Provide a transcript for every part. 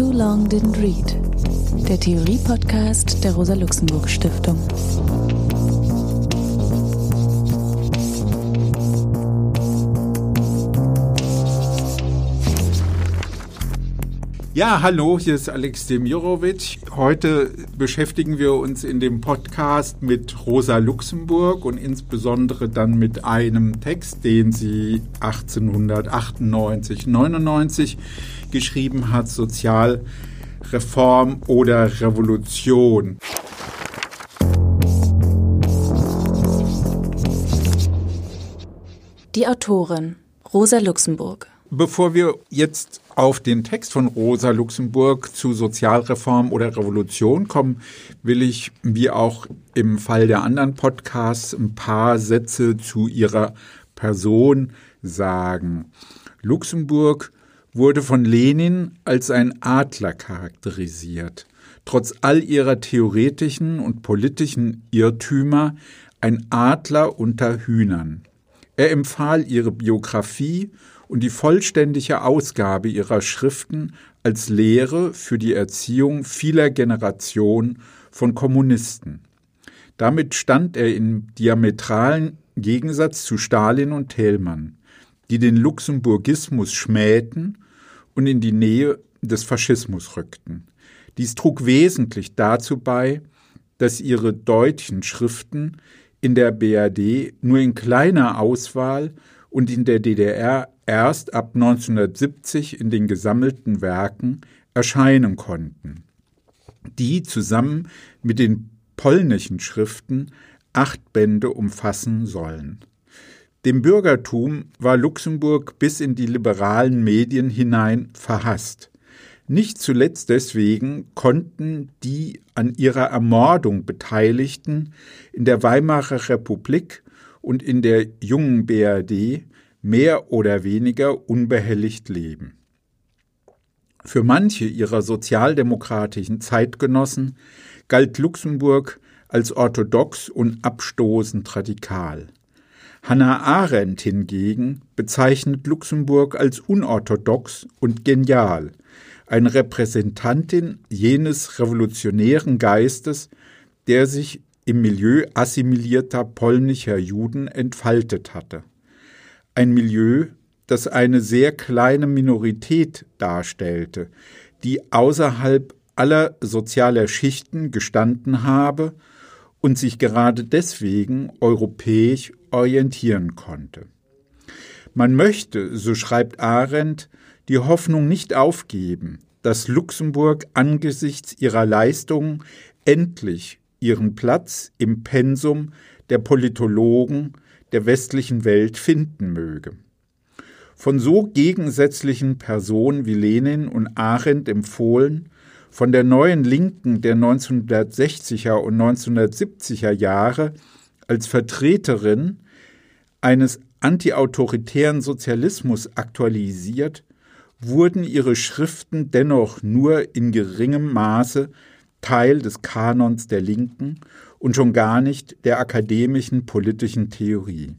Too Long Didn't Read, der Theorie-Podcast der Rosa-Luxemburg-Stiftung. Ja, hallo, hier ist Alex Demirovic. Heute beschäftigen wir uns in dem Podcast mit Rosa Luxemburg und insbesondere dann mit einem Text, den sie 1898, 99 geschrieben hat, Sozialreform oder Revolution. Die Autorin Rosa Luxemburg. Bevor wir jetzt auf den Text von Rosa Luxemburg zu Sozialreform oder Revolution kommen, will ich, wie auch im Fall der anderen Podcasts, ein paar Sätze zu ihrer Person sagen. Luxemburg wurde von Lenin als ein Adler charakterisiert. Trotz all ihrer theoretischen und politischen Irrtümer ein Adler unter Hühnern. Er empfahl ihre Biografie und die vollständige Ausgabe ihrer Schriften als Lehre für die Erziehung vieler Generationen von Kommunisten. Damit stand er im diametralen Gegensatz zu Stalin und Thälmann, die den Luxemburgismus schmähten und in die Nähe des Faschismus rückten. Dies trug wesentlich dazu bei, dass ihre deutschen Schriften in der BRD nur in kleiner Auswahl und in der DDR erst ab 1970 in den gesammelten Werken erscheinen konnten, die zusammen mit den polnischen Schriften acht Bände umfassen sollen. Dem Bürgertum war Luxemburg bis in die liberalen Medien hinein verhasst. Nicht zuletzt deswegen konnten die an ihrer Ermordung Beteiligten in der Weimarer Republik und in der jungen BRD mehr oder weniger unbehelligt leben. Für manche ihrer sozialdemokratischen Zeitgenossen galt Luxemburg als orthodox und abstoßend radikal. Hannah Arendt hingegen bezeichnet Luxemburg als unorthodox und genial, eine Repräsentantin jenes revolutionären Geistes, der sich im Milieu assimilierter polnischer Juden entfaltet hatte ein Milieu, das eine sehr kleine Minorität darstellte, die außerhalb aller sozialer Schichten gestanden habe und sich gerade deswegen europäisch orientieren konnte. Man möchte, so schreibt Arendt, die Hoffnung nicht aufgeben, dass Luxemburg angesichts ihrer Leistungen endlich ihren Platz im Pensum der Politologen, der westlichen Welt finden möge. Von so gegensätzlichen Personen wie Lenin und Arendt empfohlen, von der neuen Linken der 1960er und 1970er Jahre als Vertreterin eines antiautoritären Sozialismus aktualisiert, wurden ihre Schriften dennoch nur in geringem Maße Teil des Kanons der Linken und schon gar nicht der akademischen politischen Theorie.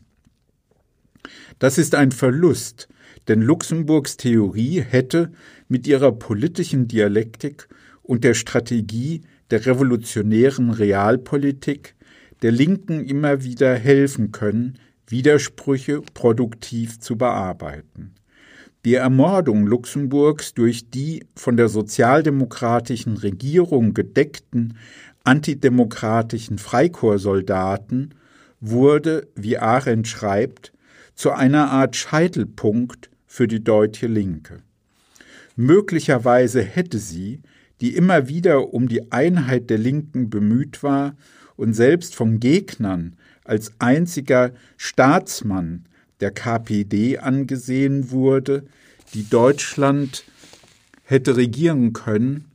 Das ist ein Verlust, denn Luxemburgs Theorie hätte mit ihrer politischen Dialektik und der Strategie der revolutionären Realpolitik der Linken immer wieder helfen können, Widersprüche produktiv zu bearbeiten. Die Ermordung Luxemburgs durch die von der sozialdemokratischen Regierung gedeckten antidemokratischen Freikorpssoldaten wurde, wie Arendt schreibt, zu einer Art Scheitelpunkt für die deutsche Linke. Möglicherweise hätte sie, die immer wieder um die Einheit der Linken bemüht war und selbst von Gegnern als einziger Staatsmann der KPD angesehen wurde, die Deutschland hätte regieren können,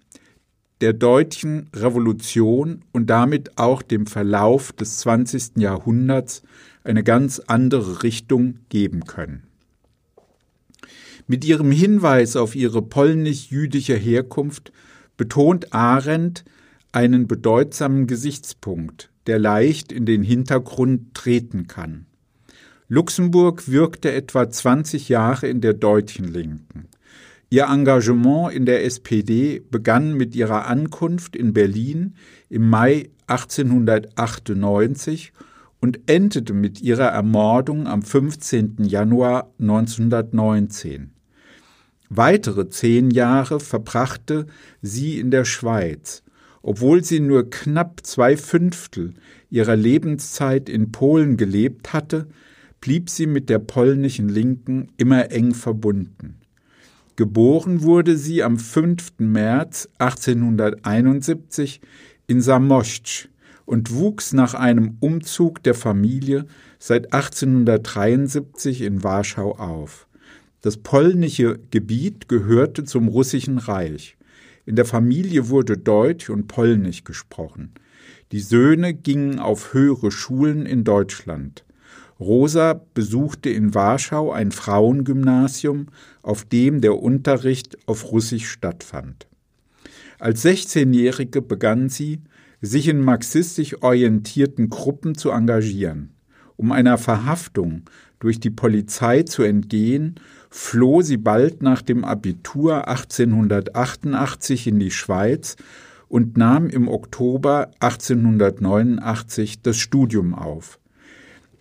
der deutschen Revolution und damit auch dem Verlauf des 20. Jahrhunderts eine ganz andere Richtung geben können. Mit ihrem Hinweis auf ihre polnisch-jüdische Herkunft betont Arendt einen bedeutsamen Gesichtspunkt, der leicht in den Hintergrund treten kann. Luxemburg wirkte etwa 20 Jahre in der deutschen Linken. Ihr Engagement in der SPD begann mit ihrer Ankunft in Berlin im Mai 1898 und endete mit ihrer Ermordung am 15. Januar 1919. Weitere zehn Jahre verbrachte sie in der Schweiz, obwohl sie nur knapp zwei Fünftel ihrer Lebenszeit in Polen gelebt hatte, blieb sie mit der polnischen Linken immer eng verbunden. Geboren wurde sie am 5. März 1871 in Samoszcz und wuchs nach einem Umzug der Familie seit 1873 in Warschau auf. Das polnische Gebiet gehörte zum russischen Reich. In der Familie wurde Deutsch und Polnisch gesprochen. Die Söhne gingen auf höhere Schulen in Deutschland. Rosa besuchte in Warschau ein Frauengymnasium, auf dem der Unterricht auf Russisch stattfand. Als 16-Jährige begann sie, sich in marxistisch orientierten Gruppen zu engagieren. Um einer Verhaftung durch die Polizei zu entgehen, floh sie bald nach dem Abitur 1888 in die Schweiz und nahm im Oktober 1889 das Studium auf.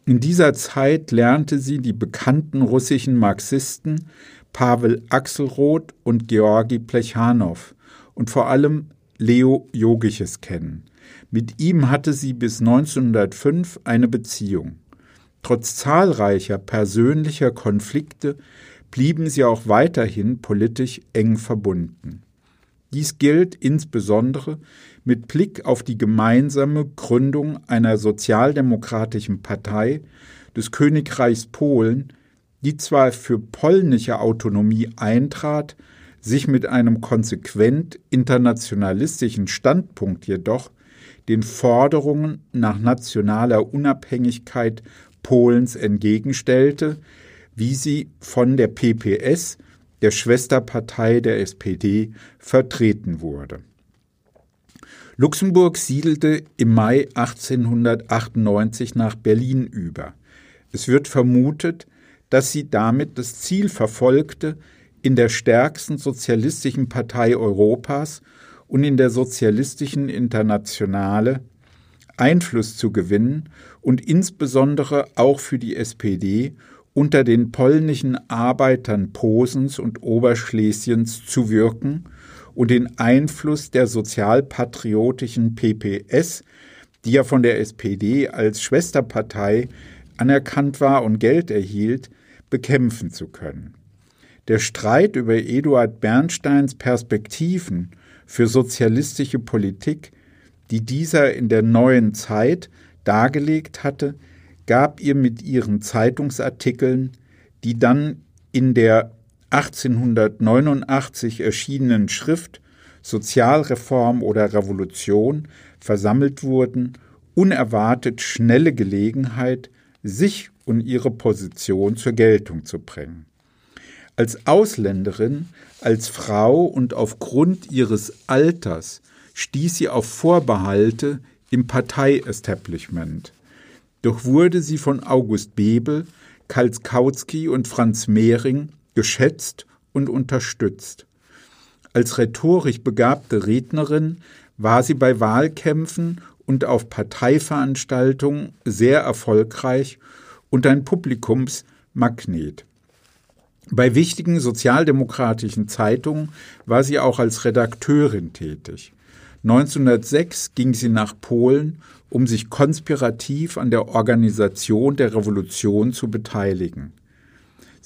In dieser Zeit lernte sie die bekannten russischen Marxisten Pavel Axelrod und Georgi Plechanow und vor allem Leo Jogiches kennen. Mit ihm hatte sie bis 1905 eine Beziehung. Trotz zahlreicher persönlicher Konflikte blieben sie auch weiterhin politisch eng verbunden. Dies gilt insbesondere mit Blick auf die gemeinsame Gründung einer sozialdemokratischen Partei des Königreichs Polen, die zwar für polnische Autonomie eintrat, sich mit einem konsequent internationalistischen Standpunkt jedoch den Forderungen nach nationaler Unabhängigkeit Polens entgegenstellte, wie sie von der PPS, der Schwesterpartei der SPD, vertreten wurde. Luxemburg siedelte im Mai 1898 nach Berlin über. Es wird vermutet, dass sie damit das Ziel verfolgte, in der stärksten sozialistischen Partei Europas und in der sozialistischen Internationale Einfluss zu gewinnen und insbesondere auch für die SPD unter den polnischen Arbeitern Posens und Oberschlesiens zu wirken und den Einfluss der sozialpatriotischen PPS, die ja von der SPD als Schwesterpartei anerkannt war und Geld erhielt, bekämpfen zu können. Der Streit über Eduard Bernsteins Perspektiven für sozialistische Politik, die dieser in der neuen Zeit dargelegt hatte, gab ihr mit ihren Zeitungsartikeln, die dann in der 1889 erschienenen Schrift Sozialreform oder Revolution versammelt wurden, unerwartet schnelle Gelegenheit, sich und ihre Position zur Geltung zu bringen. Als Ausländerin, als Frau und aufgrund ihres Alters stieß sie auf Vorbehalte im Parteiestablishment. Doch wurde sie von August Bebel, Karl Kautsky und Franz Mehring geschätzt und unterstützt. Als rhetorisch begabte Rednerin war sie bei Wahlkämpfen und auf Parteiveranstaltungen sehr erfolgreich und ein Publikumsmagnet. Bei wichtigen sozialdemokratischen Zeitungen war sie auch als Redakteurin tätig. 1906 ging sie nach Polen, um sich konspirativ an der Organisation der Revolution zu beteiligen.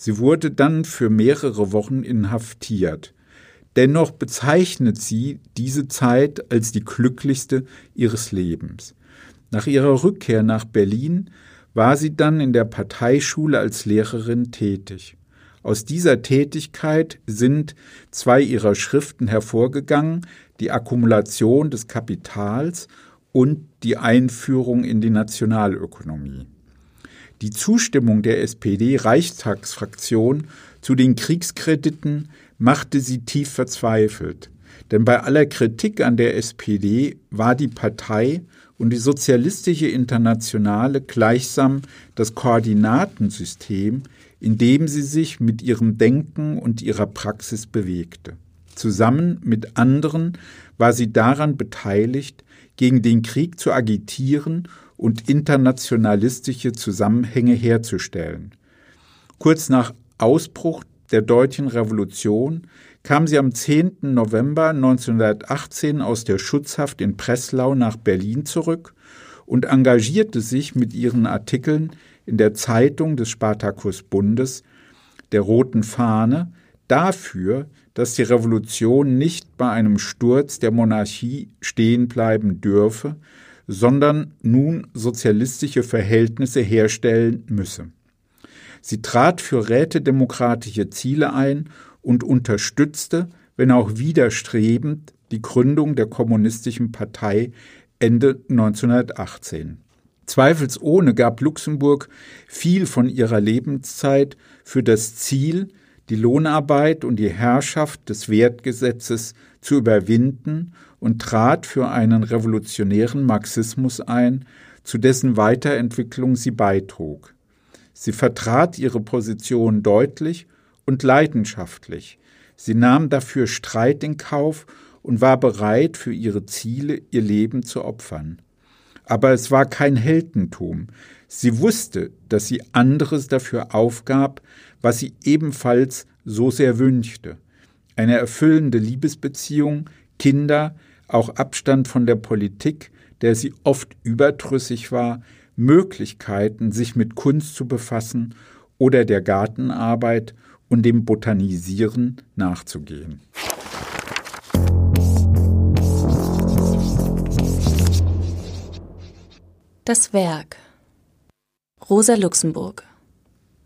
Sie wurde dann für mehrere Wochen inhaftiert. Dennoch bezeichnet sie diese Zeit als die glücklichste ihres Lebens. Nach ihrer Rückkehr nach Berlin war sie dann in der Parteischule als Lehrerin tätig. Aus dieser Tätigkeit sind zwei ihrer Schriften hervorgegangen, die Akkumulation des Kapitals und die Einführung in die Nationalökonomie. Die Zustimmung der SPD-Reichstagsfraktion zu den Kriegskrediten machte sie tief verzweifelt. Denn bei aller Kritik an der SPD war die Partei und die Sozialistische Internationale gleichsam das Koordinatensystem, in dem sie sich mit ihrem Denken und ihrer Praxis bewegte. Zusammen mit anderen war sie daran beteiligt, gegen den Krieg zu agitieren und internationalistische Zusammenhänge herzustellen. Kurz nach Ausbruch der Deutschen Revolution kam sie am 10. November 1918 aus der Schutzhaft in Breslau nach Berlin zurück und engagierte sich mit ihren Artikeln in der Zeitung des Spartakusbundes, der Roten Fahne, dafür, dass die Revolution nicht bei einem Sturz der Monarchie stehen bleiben dürfe, sondern nun sozialistische Verhältnisse herstellen müsse. Sie trat für rätedemokratische Ziele ein und unterstützte, wenn auch widerstrebend, die Gründung der Kommunistischen Partei Ende 1918. Zweifelsohne gab Luxemburg viel von ihrer Lebenszeit für das Ziel, die Lohnarbeit und die Herrschaft des Wertgesetzes zu überwinden und trat für einen revolutionären Marxismus ein, zu dessen Weiterentwicklung sie beitrug. Sie vertrat ihre Position deutlich und leidenschaftlich. Sie nahm dafür Streit in Kauf und war bereit, für ihre Ziele ihr Leben zu opfern. Aber es war kein Heldentum. Sie wusste, dass sie anderes dafür aufgab, was sie ebenfalls so sehr wünschte. Eine erfüllende Liebesbeziehung, Kinder, auch Abstand von der Politik, der sie oft überdrüssig war, Möglichkeiten, sich mit Kunst zu befassen oder der Gartenarbeit und dem Botanisieren nachzugehen. Das Werk. Rosa Luxemburg.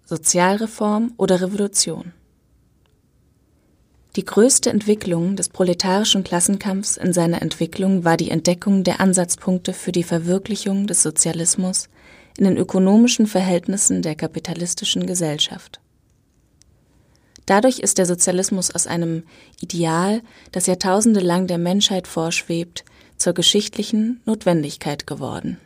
Sozialreform oder Revolution Die größte Entwicklung des proletarischen Klassenkampfs in seiner Entwicklung war die Entdeckung der Ansatzpunkte für die Verwirklichung des Sozialismus in den ökonomischen Verhältnissen der kapitalistischen Gesellschaft. Dadurch ist der Sozialismus aus einem Ideal, das Jahrtausende lang der Menschheit vorschwebt, zur geschichtlichen Notwendigkeit geworden.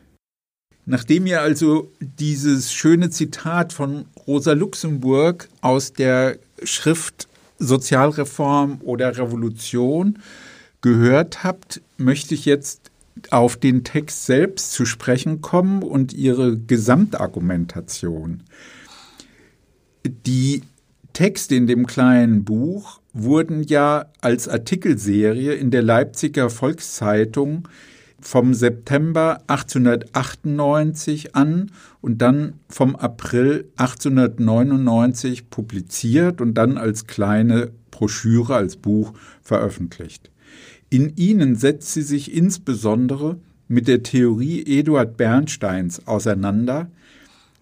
Nachdem ihr also dieses schöne Zitat von Rosa Luxemburg aus der Schrift Sozialreform oder Revolution gehört habt, möchte ich jetzt auf den Text selbst zu sprechen kommen und ihre Gesamtargumentation. Die Texte in dem kleinen Buch wurden ja als Artikelserie in der Leipziger Volkszeitung vom September 1898 an und dann vom April 1899 publiziert und dann als kleine Broschüre, als Buch veröffentlicht. In ihnen setzt sie sich insbesondere mit der Theorie Eduard Bernsteins auseinander,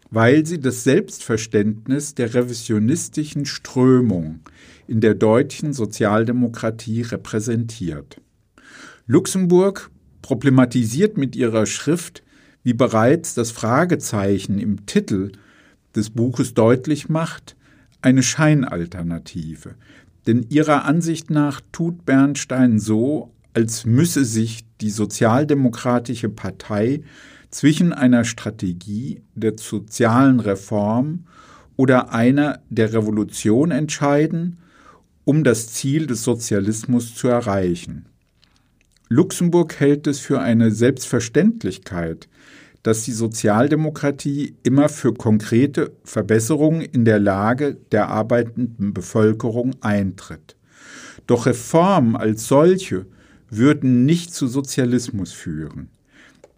weil sie das Selbstverständnis der revisionistischen Strömung in der deutschen Sozialdemokratie repräsentiert. Luxemburg problematisiert mit ihrer Schrift, wie bereits das Fragezeichen im Titel des Buches deutlich macht, eine Scheinalternative. Denn ihrer Ansicht nach tut Bernstein so, als müsse sich die Sozialdemokratische Partei zwischen einer Strategie der sozialen Reform oder einer der Revolution entscheiden, um das Ziel des Sozialismus zu erreichen. Luxemburg hält es für eine Selbstverständlichkeit, dass die Sozialdemokratie immer für konkrete Verbesserungen in der Lage der arbeitenden Bevölkerung eintritt. Doch Reformen als solche würden nicht zu Sozialismus führen.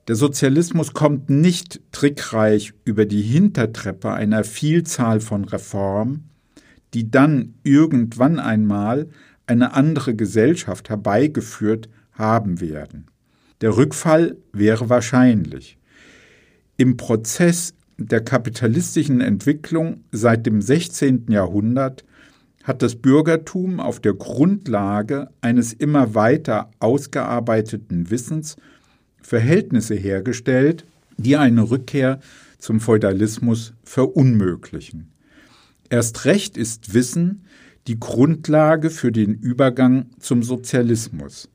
Der Sozialismus kommt nicht trickreich über die Hintertreppe einer Vielzahl von Reformen, die dann irgendwann einmal eine andere Gesellschaft herbeigeführt haben werden. Der Rückfall wäre wahrscheinlich. Im Prozess der kapitalistischen Entwicklung seit dem 16. Jahrhundert hat das Bürgertum auf der Grundlage eines immer weiter ausgearbeiteten Wissens Verhältnisse hergestellt, die eine Rückkehr zum Feudalismus verunmöglichen. Erst recht ist Wissen die Grundlage für den Übergang zum Sozialismus.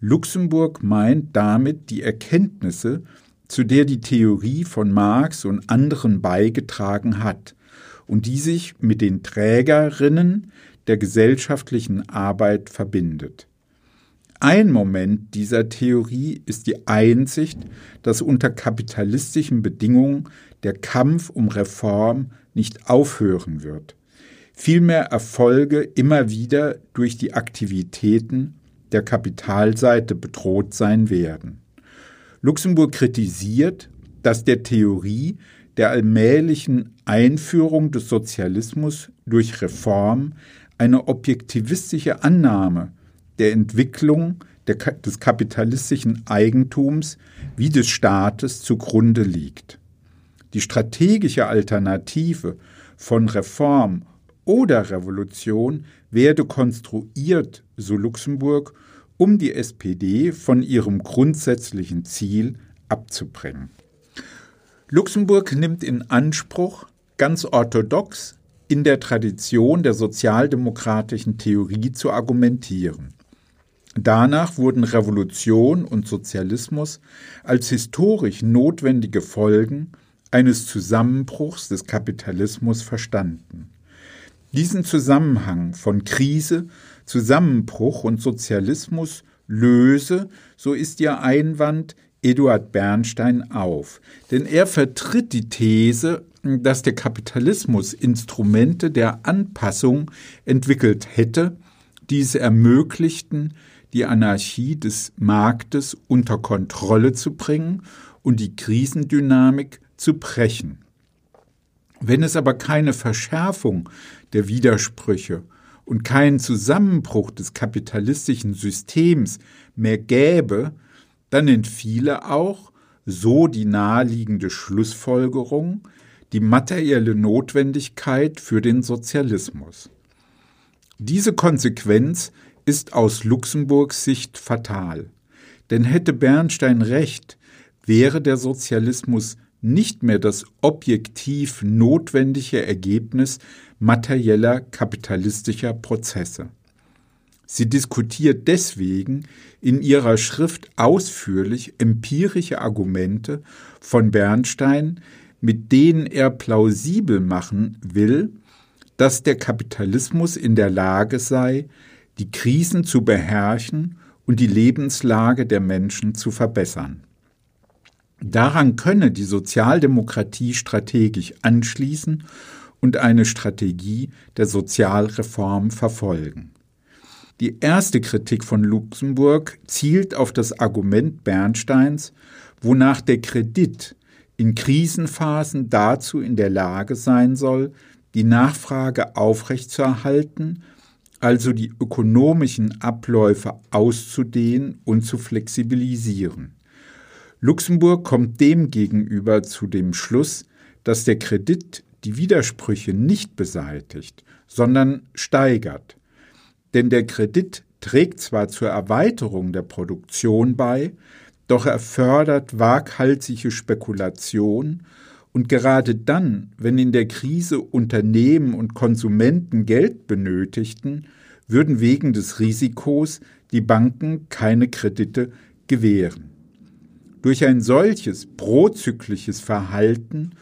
Luxemburg meint damit die Erkenntnisse, zu der die Theorie von Marx und anderen beigetragen hat und die sich mit den Trägerinnen der gesellschaftlichen Arbeit verbindet. Ein Moment dieser Theorie ist die Einsicht, dass unter kapitalistischen Bedingungen der Kampf um Reform nicht aufhören wird, vielmehr Erfolge immer wieder durch die Aktivitäten der Kapitalseite bedroht sein werden. Luxemburg kritisiert, dass der Theorie der allmählichen Einführung des Sozialismus durch Reform eine objektivistische Annahme der Entwicklung der, des kapitalistischen Eigentums wie des Staates zugrunde liegt. Die strategische Alternative von Reform oder Revolution werde konstruiert, so Luxemburg, um die SPD von ihrem grundsätzlichen Ziel abzubringen. Luxemburg nimmt in Anspruch, ganz orthodox in der Tradition der sozialdemokratischen Theorie zu argumentieren. Danach wurden Revolution und Sozialismus als historisch notwendige Folgen eines Zusammenbruchs des Kapitalismus verstanden. Diesen Zusammenhang von Krise, Zusammenbruch und Sozialismus löse, so ist ihr Einwand, Eduard Bernstein auf. Denn er vertritt die These, dass der Kapitalismus Instrumente der Anpassung entwickelt hätte, die es ermöglichten, die Anarchie des Marktes unter Kontrolle zu bringen und die Krisendynamik zu brechen. Wenn es aber keine Verschärfung der Widersprüche und keinen Zusammenbruch des kapitalistischen Systems mehr gäbe, dann entfiele auch, so die naheliegende Schlussfolgerung, die materielle Notwendigkeit für den Sozialismus. Diese Konsequenz ist aus Luxemburgs Sicht fatal. Denn hätte Bernstein recht, wäre der Sozialismus nicht mehr das objektiv notwendige Ergebnis materieller kapitalistischer Prozesse. Sie diskutiert deswegen in ihrer Schrift ausführlich empirische Argumente von Bernstein, mit denen er plausibel machen will, dass der Kapitalismus in der Lage sei, die Krisen zu beherrschen und die Lebenslage der Menschen zu verbessern. Daran könne die Sozialdemokratie strategisch anschließen und eine Strategie der Sozialreform verfolgen. Die erste Kritik von Luxemburg zielt auf das Argument Bernsteins, wonach der Kredit in Krisenphasen dazu in der Lage sein soll, die Nachfrage aufrechtzuerhalten also die ökonomischen Abläufe auszudehnen und zu flexibilisieren. Luxemburg kommt demgegenüber zu dem Schluss, dass der Kredit die Widersprüche nicht beseitigt, sondern steigert. Denn der Kredit trägt zwar zur Erweiterung der Produktion bei, doch er fördert waghalsige Spekulation und gerade dann, wenn in der Krise Unternehmen und Konsumenten Geld benötigten, würden wegen des Risikos die Banken keine Kredite gewähren. Durch ein solches prozyklisches Verhalten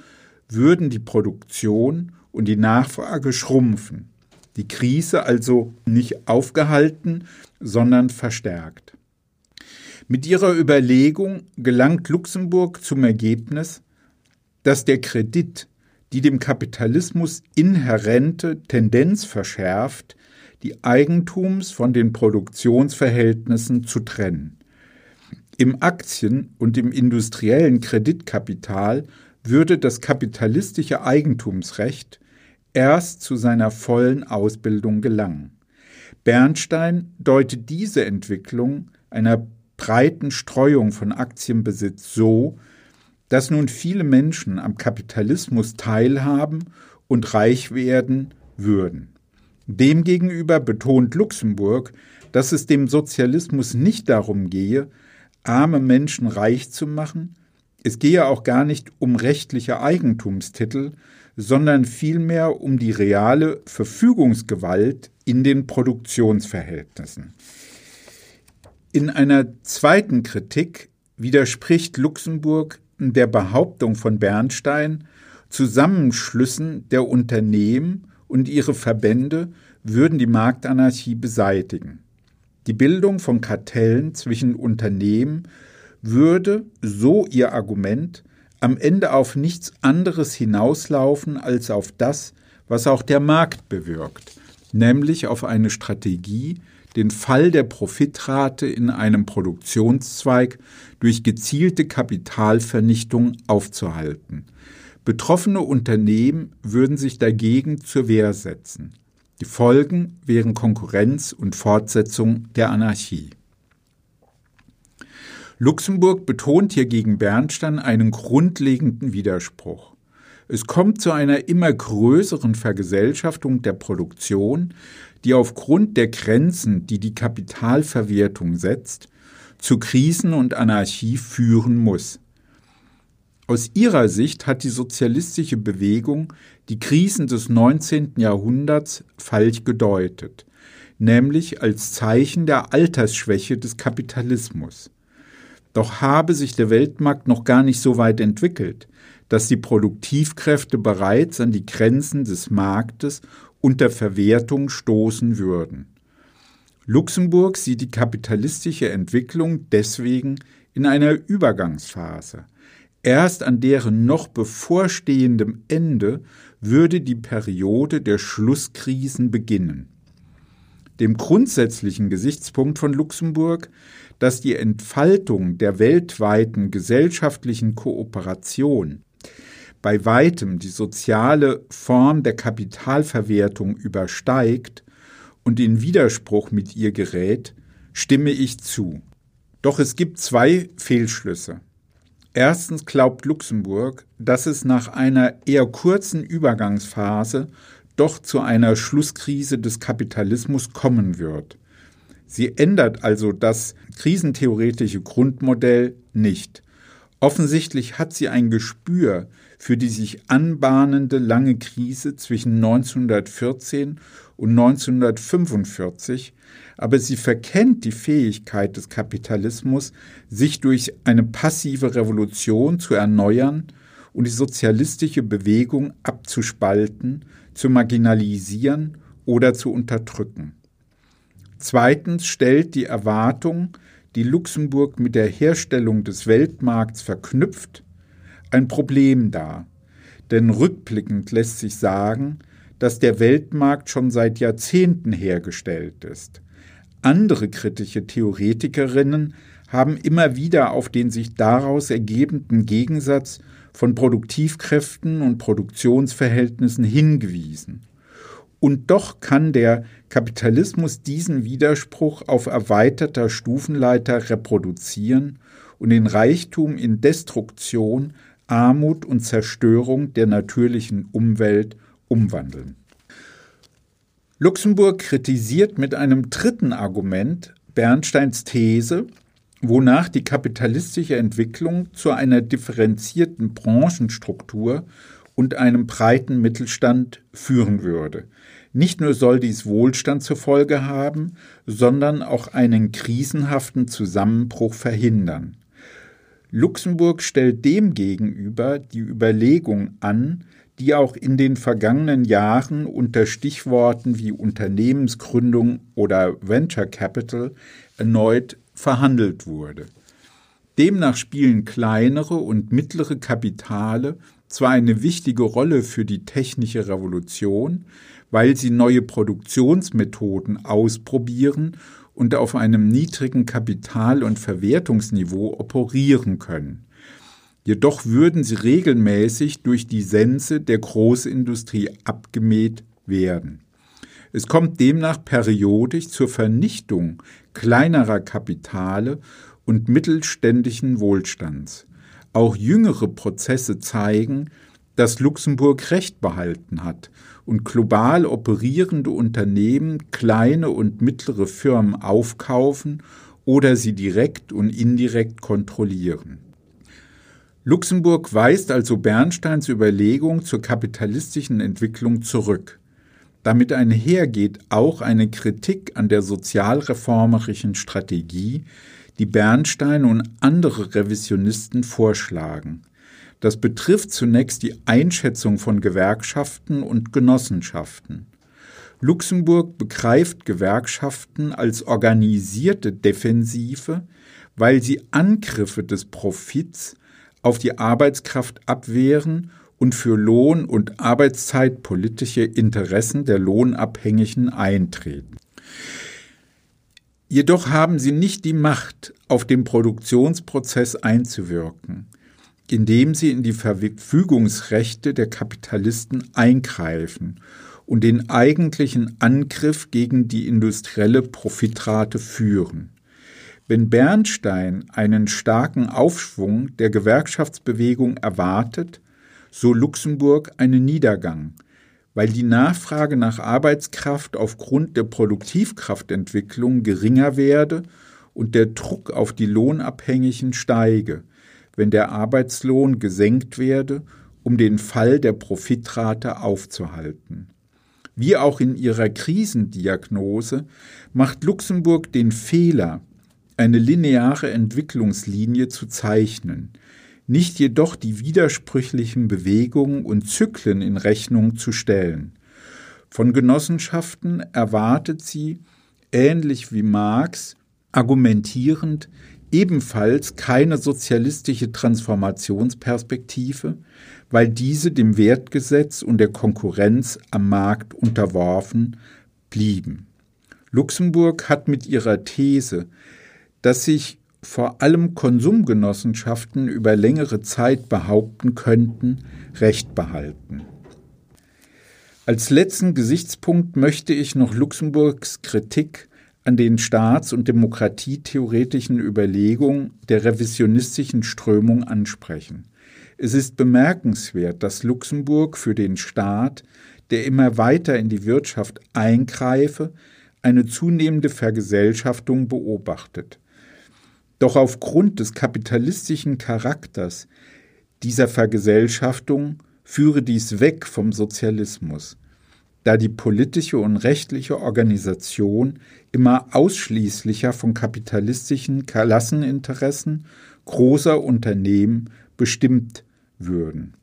würden die Produktion und die Nachfrage schrumpfen, die Krise also nicht aufgehalten, sondern verstärkt. Mit ihrer Überlegung gelangt Luxemburg zum Ergebnis, dass der Kredit die dem Kapitalismus inhärente Tendenz verschärft, die Eigentums von den Produktionsverhältnissen zu trennen. Im Aktien- und im industriellen Kreditkapital würde das kapitalistische Eigentumsrecht erst zu seiner vollen Ausbildung gelangen. Bernstein deutet diese Entwicklung einer breiten Streuung von Aktienbesitz so, dass nun viele Menschen am Kapitalismus teilhaben und reich werden würden. Demgegenüber betont Luxemburg, dass es dem Sozialismus nicht darum gehe, arme Menschen reich zu machen, es gehe auch gar nicht um rechtliche Eigentumstitel, sondern vielmehr um die reale Verfügungsgewalt in den Produktionsverhältnissen. In einer zweiten Kritik widerspricht Luxemburg der Behauptung von Bernstein, Zusammenschlüssen der Unternehmen und ihre Verbände würden die Marktanarchie beseitigen. Die Bildung von Kartellen zwischen Unternehmen würde, so ihr Argument, am Ende auf nichts anderes hinauslaufen als auf das, was auch der Markt bewirkt, nämlich auf eine Strategie, den Fall der Profitrate in einem Produktionszweig durch gezielte Kapitalvernichtung aufzuhalten. Betroffene Unternehmen würden sich dagegen zur Wehr setzen. Die Folgen wären Konkurrenz und Fortsetzung der Anarchie. Luxemburg betont hier gegen Bernstein einen grundlegenden Widerspruch. Es kommt zu einer immer größeren Vergesellschaftung der Produktion, die aufgrund der Grenzen, die die Kapitalverwertung setzt, zu Krisen und Anarchie führen muss. Aus ihrer Sicht hat die sozialistische Bewegung die Krisen des 19. Jahrhunderts falsch gedeutet, nämlich als Zeichen der Altersschwäche des Kapitalismus. Doch habe sich der Weltmarkt noch gar nicht so weit entwickelt, dass die Produktivkräfte bereits an die Grenzen des Marktes unter Verwertung stoßen würden. Luxemburg sieht die kapitalistische Entwicklung deswegen in einer Übergangsphase. Erst an deren noch bevorstehendem Ende würde die Periode der Schlusskrisen beginnen. Dem grundsätzlichen Gesichtspunkt von Luxemburg, dass die Entfaltung der weltweiten gesellschaftlichen Kooperation bei weitem die soziale Form der Kapitalverwertung übersteigt und in Widerspruch mit ihr gerät, stimme ich zu. Doch es gibt zwei Fehlschlüsse. Erstens glaubt Luxemburg, dass es nach einer eher kurzen Übergangsphase doch zu einer Schlusskrise des Kapitalismus kommen wird. Sie ändert also das krisentheoretische Grundmodell nicht. Offensichtlich hat sie ein Gespür für die sich anbahnende lange Krise zwischen 1914 und 1945, aber sie verkennt die Fähigkeit des Kapitalismus, sich durch eine passive Revolution zu erneuern und die sozialistische Bewegung abzuspalten, zu marginalisieren oder zu unterdrücken. Zweitens stellt die Erwartung, die Luxemburg mit der Herstellung des Weltmarkts verknüpft, ein Problem dar. Denn rückblickend lässt sich sagen, dass der Weltmarkt schon seit Jahrzehnten hergestellt ist. Andere kritische Theoretikerinnen haben immer wieder auf den sich daraus ergebenden Gegensatz von Produktivkräften und Produktionsverhältnissen hingewiesen. Und doch kann der Kapitalismus diesen Widerspruch auf erweiterter Stufenleiter reproduzieren und den Reichtum in Destruktion Armut und Zerstörung der natürlichen Umwelt umwandeln. Luxemburg kritisiert mit einem dritten Argument Bernsteins These, wonach die kapitalistische Entwicklung zu einer differenzierten Branchenstruktur und einem breiten Mittelstand führen würde. Nicht nur soll dies Wohlstand zur Folge haben, sondern auch einen krisenhaften Zusammenbruch verhindern. Luxemburg stellt demgegenüber die Überlegung an, die auch in den vergangenen Jahren unter Stichworten wie Unternehmensgründung oder Venture Capital erneut verhandelt wurde. Demnach spielen kleinere und mittlere Kapitale zwar eine wichtige Rolle für die technische Revolution, weil sie neue Produktionsmethoden ausprobieren und auf einem niedrigen Kapital- und Verwertungsniveau operieren können. Jedoch würden sie regelmäßig durch die Sense der Großindustrie abgemäht werden. Es kommt demnach periodisch zur Vernichtung kleinerer Kapitale und mittelständischen Wohlstands. Auch jüngere Prozesse zeigen, dass Luxemburg Recht behalten hat und global operierende Unternehmen kleine und mittlere Firmen aufkaufen oder sie direkt und indirekt kontrollieren. Luxemburg weist also Bernsteins Überlegung zur kapitalistischen Entwicklung zurück. Damit einhergeht auch eine Kritik an der sozialreformerischen Strategie, die Bernstein und andere Revisionisten vorschlagen. Das betrifft zunächst die Einschätzung von Gewerkschaften und Genossenschaften. Luxemburg begreift Gewerkschaften als organisierte Defensive, weil sie Angriffe des Profits auf die Arbeitskraft abwehren und für Lohn- und Arbeitszeitpolitische Interessen der Lohnabhängigen eintreten. Jedoch haben sie nicht die Macht, auf den Produktionsprozess einzuwirken, indem sie in die Verfügungsrechte der Kapitalisten eingreifen und den eigentlichen Angriff gegen die industrielle Profitrate führen. Wenn Bernstein einen starken Aufschwung der Gewerkschaftsbewegung erwartet, so Luxemburg einen Niedergang, weil die Nachfrage nach Arbeitskraft aufgrund der Produktivkraftentwicklung geringer werde und der Druck auf die Lohnabhängigen steige, wenn der Arbeitslohn gesenkt werde, um den Fall der Profitrate aufzuhalten. Wie auch in ihrer Krisendiagnose macht Luxemburg den Fehler, eine lineare Entwicklungslinie zu zeichnen, nicht jedoch die widersprüchlichen Bewegungen und Zyklen in Rechnung zu stellen. Von Genossenschaften erwartet sie, ähnlich wie Marx, argumentierend, ebenfalls keine sozialistische Transformationsperspektive, weil diese dem Wertgesetz und der Konkurrenz am Markt unterworfen blieben. Luxemburg hat mit ihrer These, dass sich vor allem Konsumgenossenschaften über längere Zeit behaupten könnten, Recht behalten. Als letzten Gesichtspunkt möchte ich noch Luxemburgs Kritik an den staats- und demokratietheoretischen Überlegungen der revisionistischen Strömung ansprechen. Es ist bemerkenswert, dass Luxemburg für den Staat, der immer weiter in die Wirtschaft eingreife, eine zunehmende Vergesellschaftung beobachtet. Doch aufgrund des kapitalistischen Charakters dieser Vergesellschaftung führe dies weg vom Sozialismus, da die politische und rechtliche Organisation immer ausschließlicher von kapitalistischen Klasseninteressen großer Unternehmen bestimmt würden.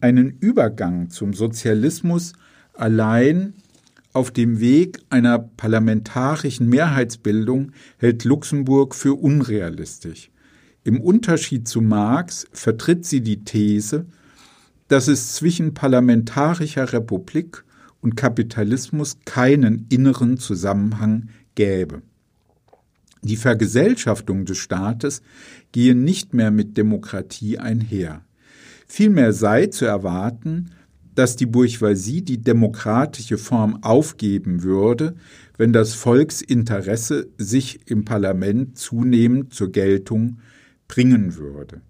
Einen Übergang zum Sozialismus allein auf dem Weg einer parlamentarischen Mehrheitsbildung hält Luxemburg für unrealistisch. Im Unterschied zu Marx vertritt sie die These, dass es zwischen parlamentarischer Republik und Kapitalismus keinen inneren Zusammenhang gäbe. Die Vergesellschaftung des Staates gehe nicht mehr mit Demokratie einher. Vielmehr sei zu erwarten, dass die Bourgeoisie die demokratische Form aufgeben würde, wenn das Volksinteresse sich im Parlament zunehmend zur Geltung bringen würde.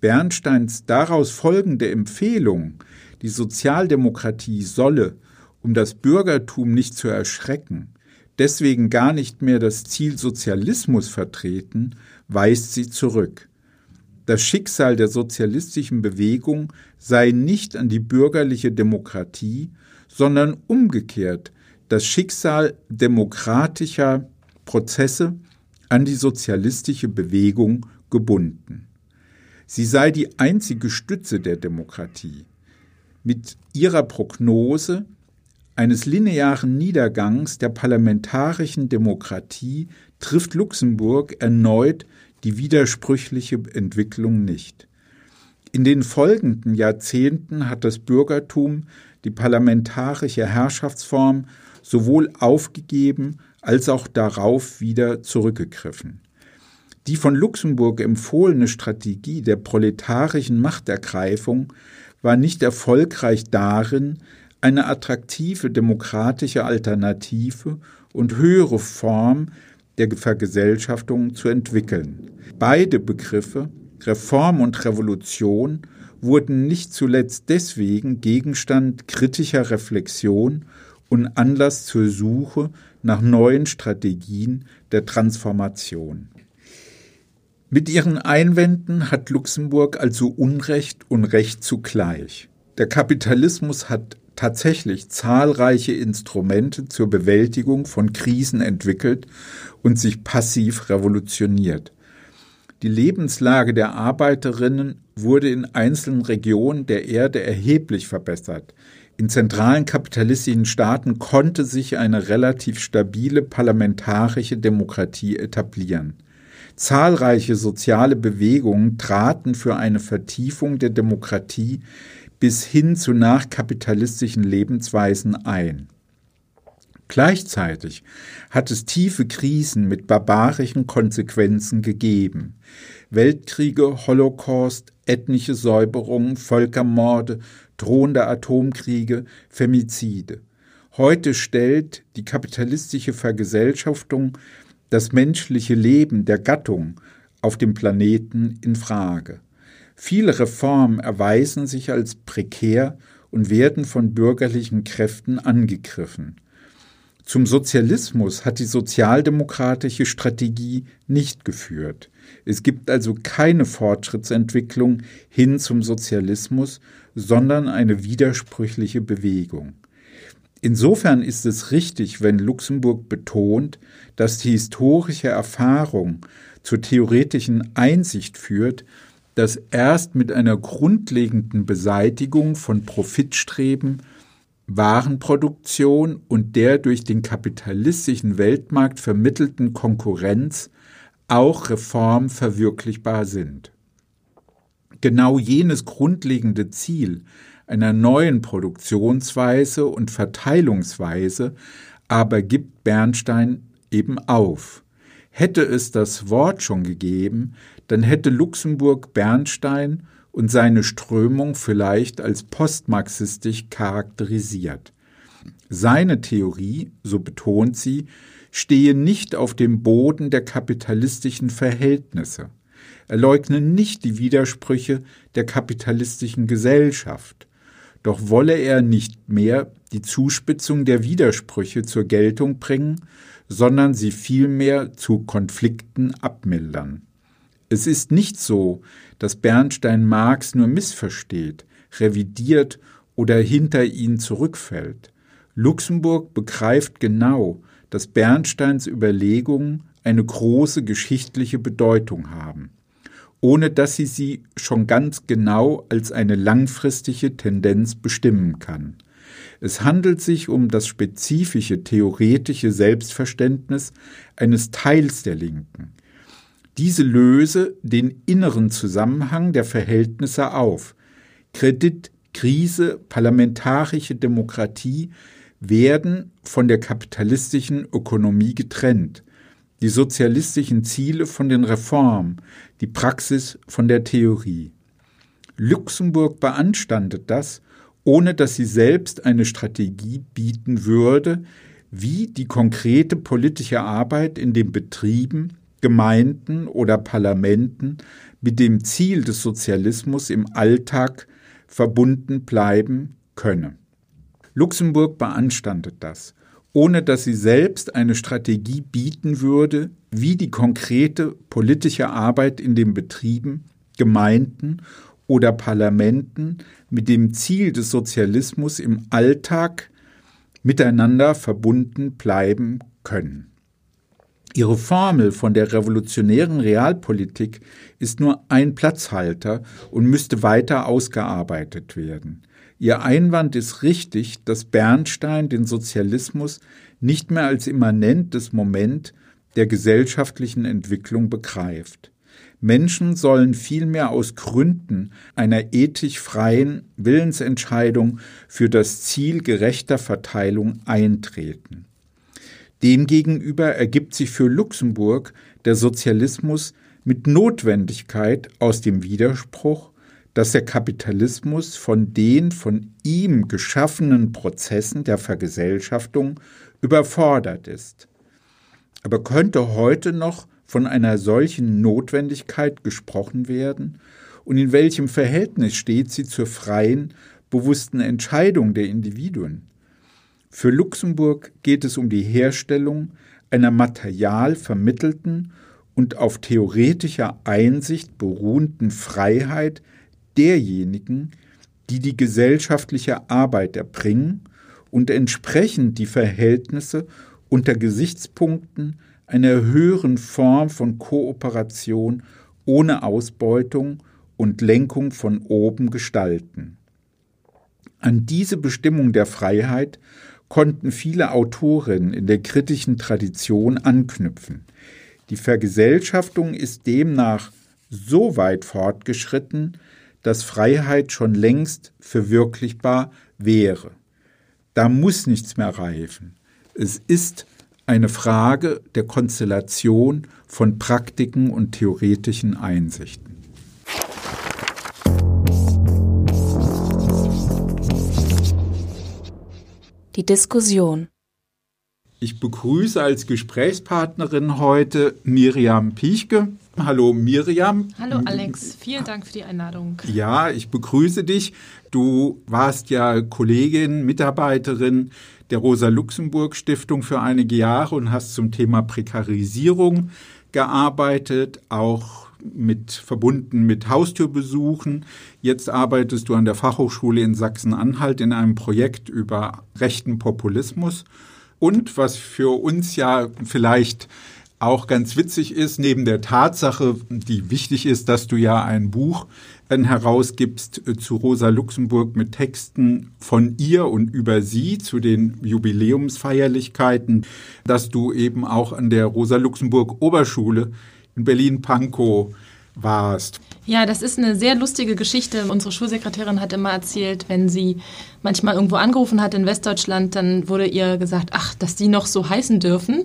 Bernsteins daraus folgende Empfehlung, die Sozialdemokratie solle, um das Bürgertum nicht zu erschrecken, deswegen gar nicht mehr das Ziel Sozialismus vertreten, weist sie zurück. Das Schicksal der sozialistischen Bewegung sei nicht an die bürgerliche Demokratie, sondern umgekehrt das Schicksal demokratischer Prozesse an die sozialistische Bewegung gebunden. Sie sei die einzige Stütze der Demokratie. Mit ihrer Prognose eines linearen Niedergangs der parlamentarischen Demokratie trifft Luxemburg erneut die widersprüchliche Entwicklung nicht. In den folgenden Jahrzehnten hat das Bürgertum die parlamentarische Herrschaftsform sowohl aufgegeben als auch darauf wieder zurückgegriffen. Die von Luxemburg empfohlene Strategie der proletarischen Machtergreifung war nicht erfolgreich darin, eine attraktive demokratische Alternative und höhere Form der Vergesellschaftung zu entwickeln. Beide Begriffe, Reform und Revolution, wurden nicht zuletzt deswegen Gegenstand kritischer Reflexion und Anlass zur Suche nach neuen Strategien der Transformation. Mit ihren Einwänden hat Luxemburg also Unrecht und Recht zugleich. Der Kapitalismus hat tatsächlich zahlreiche Instrumente zur Bewältigung von Krisen entwickelt und sich passiv revolutioniert. Die Lebenslage der Arbeiterinnen wurde in einzelnen Regionen der Erde erheblich verbessert. In zentralen kapitalistischen Staaten konnte sich eine relativ stabile parlamentarische Demokratie etablieren. Zahlreiche soziale Bewegungen traten für eine Vertiefung der Demokratie bis hin zu nachkapitalistischen Lebensweisen ein. Gleichzeitig hat es tiefe Krisen mit barbarischen Konsequenzen gegeben. Weltkriege, Holocaust, ethnische Säuberungen, Völkermorde, drohende Atomkriege, Femizide. Heute stellt die kapitalistische Vergesellschaftung das menschliche Leben der Gattung auf dem Planeten in Frage. Viele Reformen erweisen sich als prekär und werden von bürgerlichen Kräften angegriffen. Zum Sozialismus hat die sozialdemokratische Strategie nicht geführt. Es gibt also keine Fortschrittsentwicklung hin zum Sozialismus, sondern eine widersprüchliche Bewegung. Insofern ist es richtig, wenn Luxemburg betont, dass die historische Erfahrung zur theoretischen Einsicht führt, dass erst mit einer grundlegenden Beseitigung von Profitstreben Warenproduktion und der durch den kapitalistischen Weltmarkt vermittelten Konkurrenz auch Reform verwirklichbar sind. Genau jenes grundlegende Ziel einer neuen Produktionsweise und Verteilungsweise aber gibt Bernstein eben auf. Hätte es das Wort schon gegeben, dann hätte Luxemburg Bernstein und seine Strömung vielleicht als postmarxistisch charakterisiert. Seine Theorie, so betont sie, stehe nicht auf dem Boden der kapitalistischen Verhältnisse. Er leugne nicht die Widersprüche der kapitalistischen Gesellschaft. Doch wolle er nicht mehr die Zuspitzung der Widersprüche zur Geltung bringen, sondern sie vielmehr zu Konflikten abmildern. Es ist nicht so, dass Bernstein Marx nur missversteht, revidiert oder hinter ihn zurückfällt. Luxemburg begreift genau, dass Bernsteins Überlegungen eine große geschichtliche Bedeutung haben, ohne dass sie sie schon ganz genau als eine langfristige Tendenz bestimmen kann. Es handelt sich um das spezifische theoretische Selbstverständnis eines Teils der Linken. Diese löse den inneren Zusammenhang der Verhältnisse auf. Kredit, Krise, parlamentarische Demokratie werden von der kapitalistischen Ökonomie getrennt, die sozialistischen Ziele von den Reformen, die Praxis von der Theorie. Luxemburg beanstandet das, ohne dass sie selbst eine Strategie bieten würde, wie die konkrete politische Arbeit in den Betrieben Gemeinden oder Parlamenten mit dem Ziel des Sozialismus im Alltag verbunden bleiben könne. Luxemburg beanstandet das, ohne dass sie selbst eine Strategie bieten würde, wie die konkrete politische Arbeit in den Betrieben, Gemeinden oder Parlamenten mit dem Ziel des Sozialismus im Alltag miteinander verbunden bleiben können. Ihre Formel von der revolutionären Realpolitik ist nur ein Platzhalter und müsste weiter ausgearbeitet werden. Ihr Einwand ist richtig, dass Bernstein den Sozialismus nicht mehr als immanentes Moment der gesellschaftlichen Entwicklung begreift. Menschen sollen vielmehr aus Gründen einer ethisch freien Willensentscheidung für das Ziel gerechter Verteilung eintreten. Demgegenüber ergibt sich für Luxemburg der Sozialismus mit Notwendigkeit aus dem Widerspruch, dass der Kapitalismus von den von ihm geschaffenen Prozessen der Vergesellschaftung überfordert ist. Aber könnte heute noch von einer solchen Notwendigkeit gesprochen werden? Und in welchem Verhältnis steht sie zur freien, bewussten Entscheidung der Individuen? Für Luxemburg geht es um die Herstellung einer material vermittelten und auf theoretischer Einsicht beruhenden Freiheit derjenigen, die die gesellschaftliche Arbeit erbringen und entsprechend die Verhältnisse unter Gesichtspunkten einer höheren Form von Kooperation ohne Ausbeutung und Lenkung von oben gestalten. An diese Bestimmung der Freiheit konnten viele Autorinnen in der kritischen Tradition anknüpfen. Die Vergesellschaftung ist demnach so weit fortgeschritten, dass Freiheit schon längst verwirklichbar wäre. Da muss nichts mehr reifen. Es ist eine Frage der Konstellation von Praktiken und theoretischen Einsichten. Die Diskussion ich begrüße als Gesprächspartnerin heute Miriam Piechke. Hallo Miriam. Hallo Alex, vielen Dank für die Einladung. Ja, ich begrüße dich. Du warst ja Kollegin, Mitarbeiterin der Rosa-Luxemburg-Stiftung für einige Jahre und hast zum Thema Prekarisierung gearbeitet, auch mit verbunden mit Haustürbesuchen. Jetzt arbeitest du an der Fachhochschule in Sachsen-Anhalt in einem Projekt über rechten Populismus. Und was für uns ja vielleicht auch ganz witzig ist, neben der Tatsache, die wichtig ist, dass du ja ein Buch äh, herausgibst äh, zu Rosa Luxemburg mit Texten von ihr und über sie zu den Jubiläumsfeierlichkeiten, dass du eben auch an der Rosa Luxemburg Oberschule in Berlin-Pankow warst. Ja, das ist eine sehr lustige Geschichte. Unsere Schulsekretärin hat immer erzählt, wenn sie manchmal irgendwo angerufen hat in Westdeutschland, dann wurde ihr gesagt, ach, dass die noch so heißen dürfen.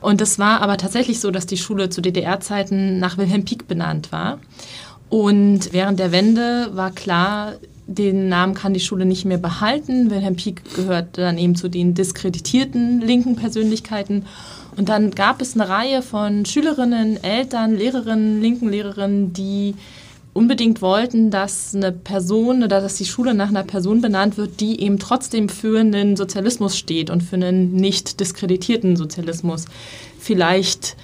Und es war aber tatsächlich so, dass die Schule zu DDR-Zeiten nach Wilhelm Pieck benannt war. Und während der Wende war klar, den Namen kann die Schule nicht mehr behalten. Wilhelm Pieck gehört dann eben zu den diskreditierten linken Persönlichkeiten. Und dann gab es eine Reihe von Schülerinnen, Eltern, Lehrerinnen, linken Lehrerinnen, die unbedingt wollten, dass eine Person oder dass die Schule nach einer Person benannt wird, die eben trotzdem für einen Sozialismus steht und für einen nicht diskreditierten Sozialismus. Vielleicht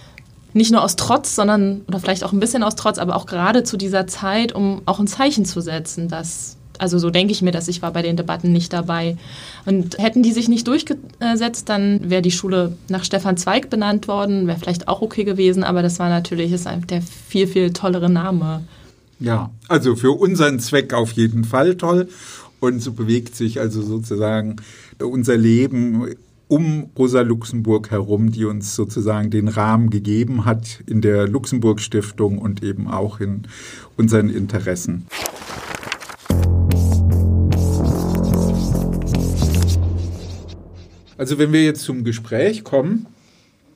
nicht nur aus Trotz, sondern oder vielleicht auch ein bisschen aus Trotz, aber auch gerade zu dieser Zeit, um auch ein Zeichen zu setzen, dass also so denke ich mir dass ich war bei den Debatten nicht dabei. Und hätten die sich nicht durchgesetzt, dann wäre die Schule nach Stefan Zweig benannt worden, wäre vielleicht auch okay gewesen, aber das war natürlich ist der viel, viel tollere Name. Ja, also für unseren Zweck auf jeden Fall toll. Und so bewegt sich also sozusagen unser Leben um Rosa Luxemburg herum, die uns sozusagen den Rahmen gegeben hat in der Luxemburg Stiftung und eben auch in unseren Interessen. Also wenn wir jetzt zum Gespräch kommen,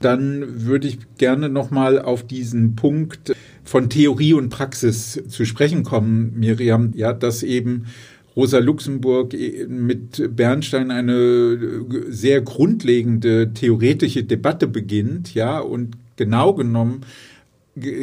dann würde ich gerne nochmal auf diesen Punkt von Theorie und Praxis zu sprechen kommen, Miriam. Ja, dass eben Rosa Luxemburg mit Bernstein eine sehr grundlegende theoretische Debatte beginnt, ja, und genau genommen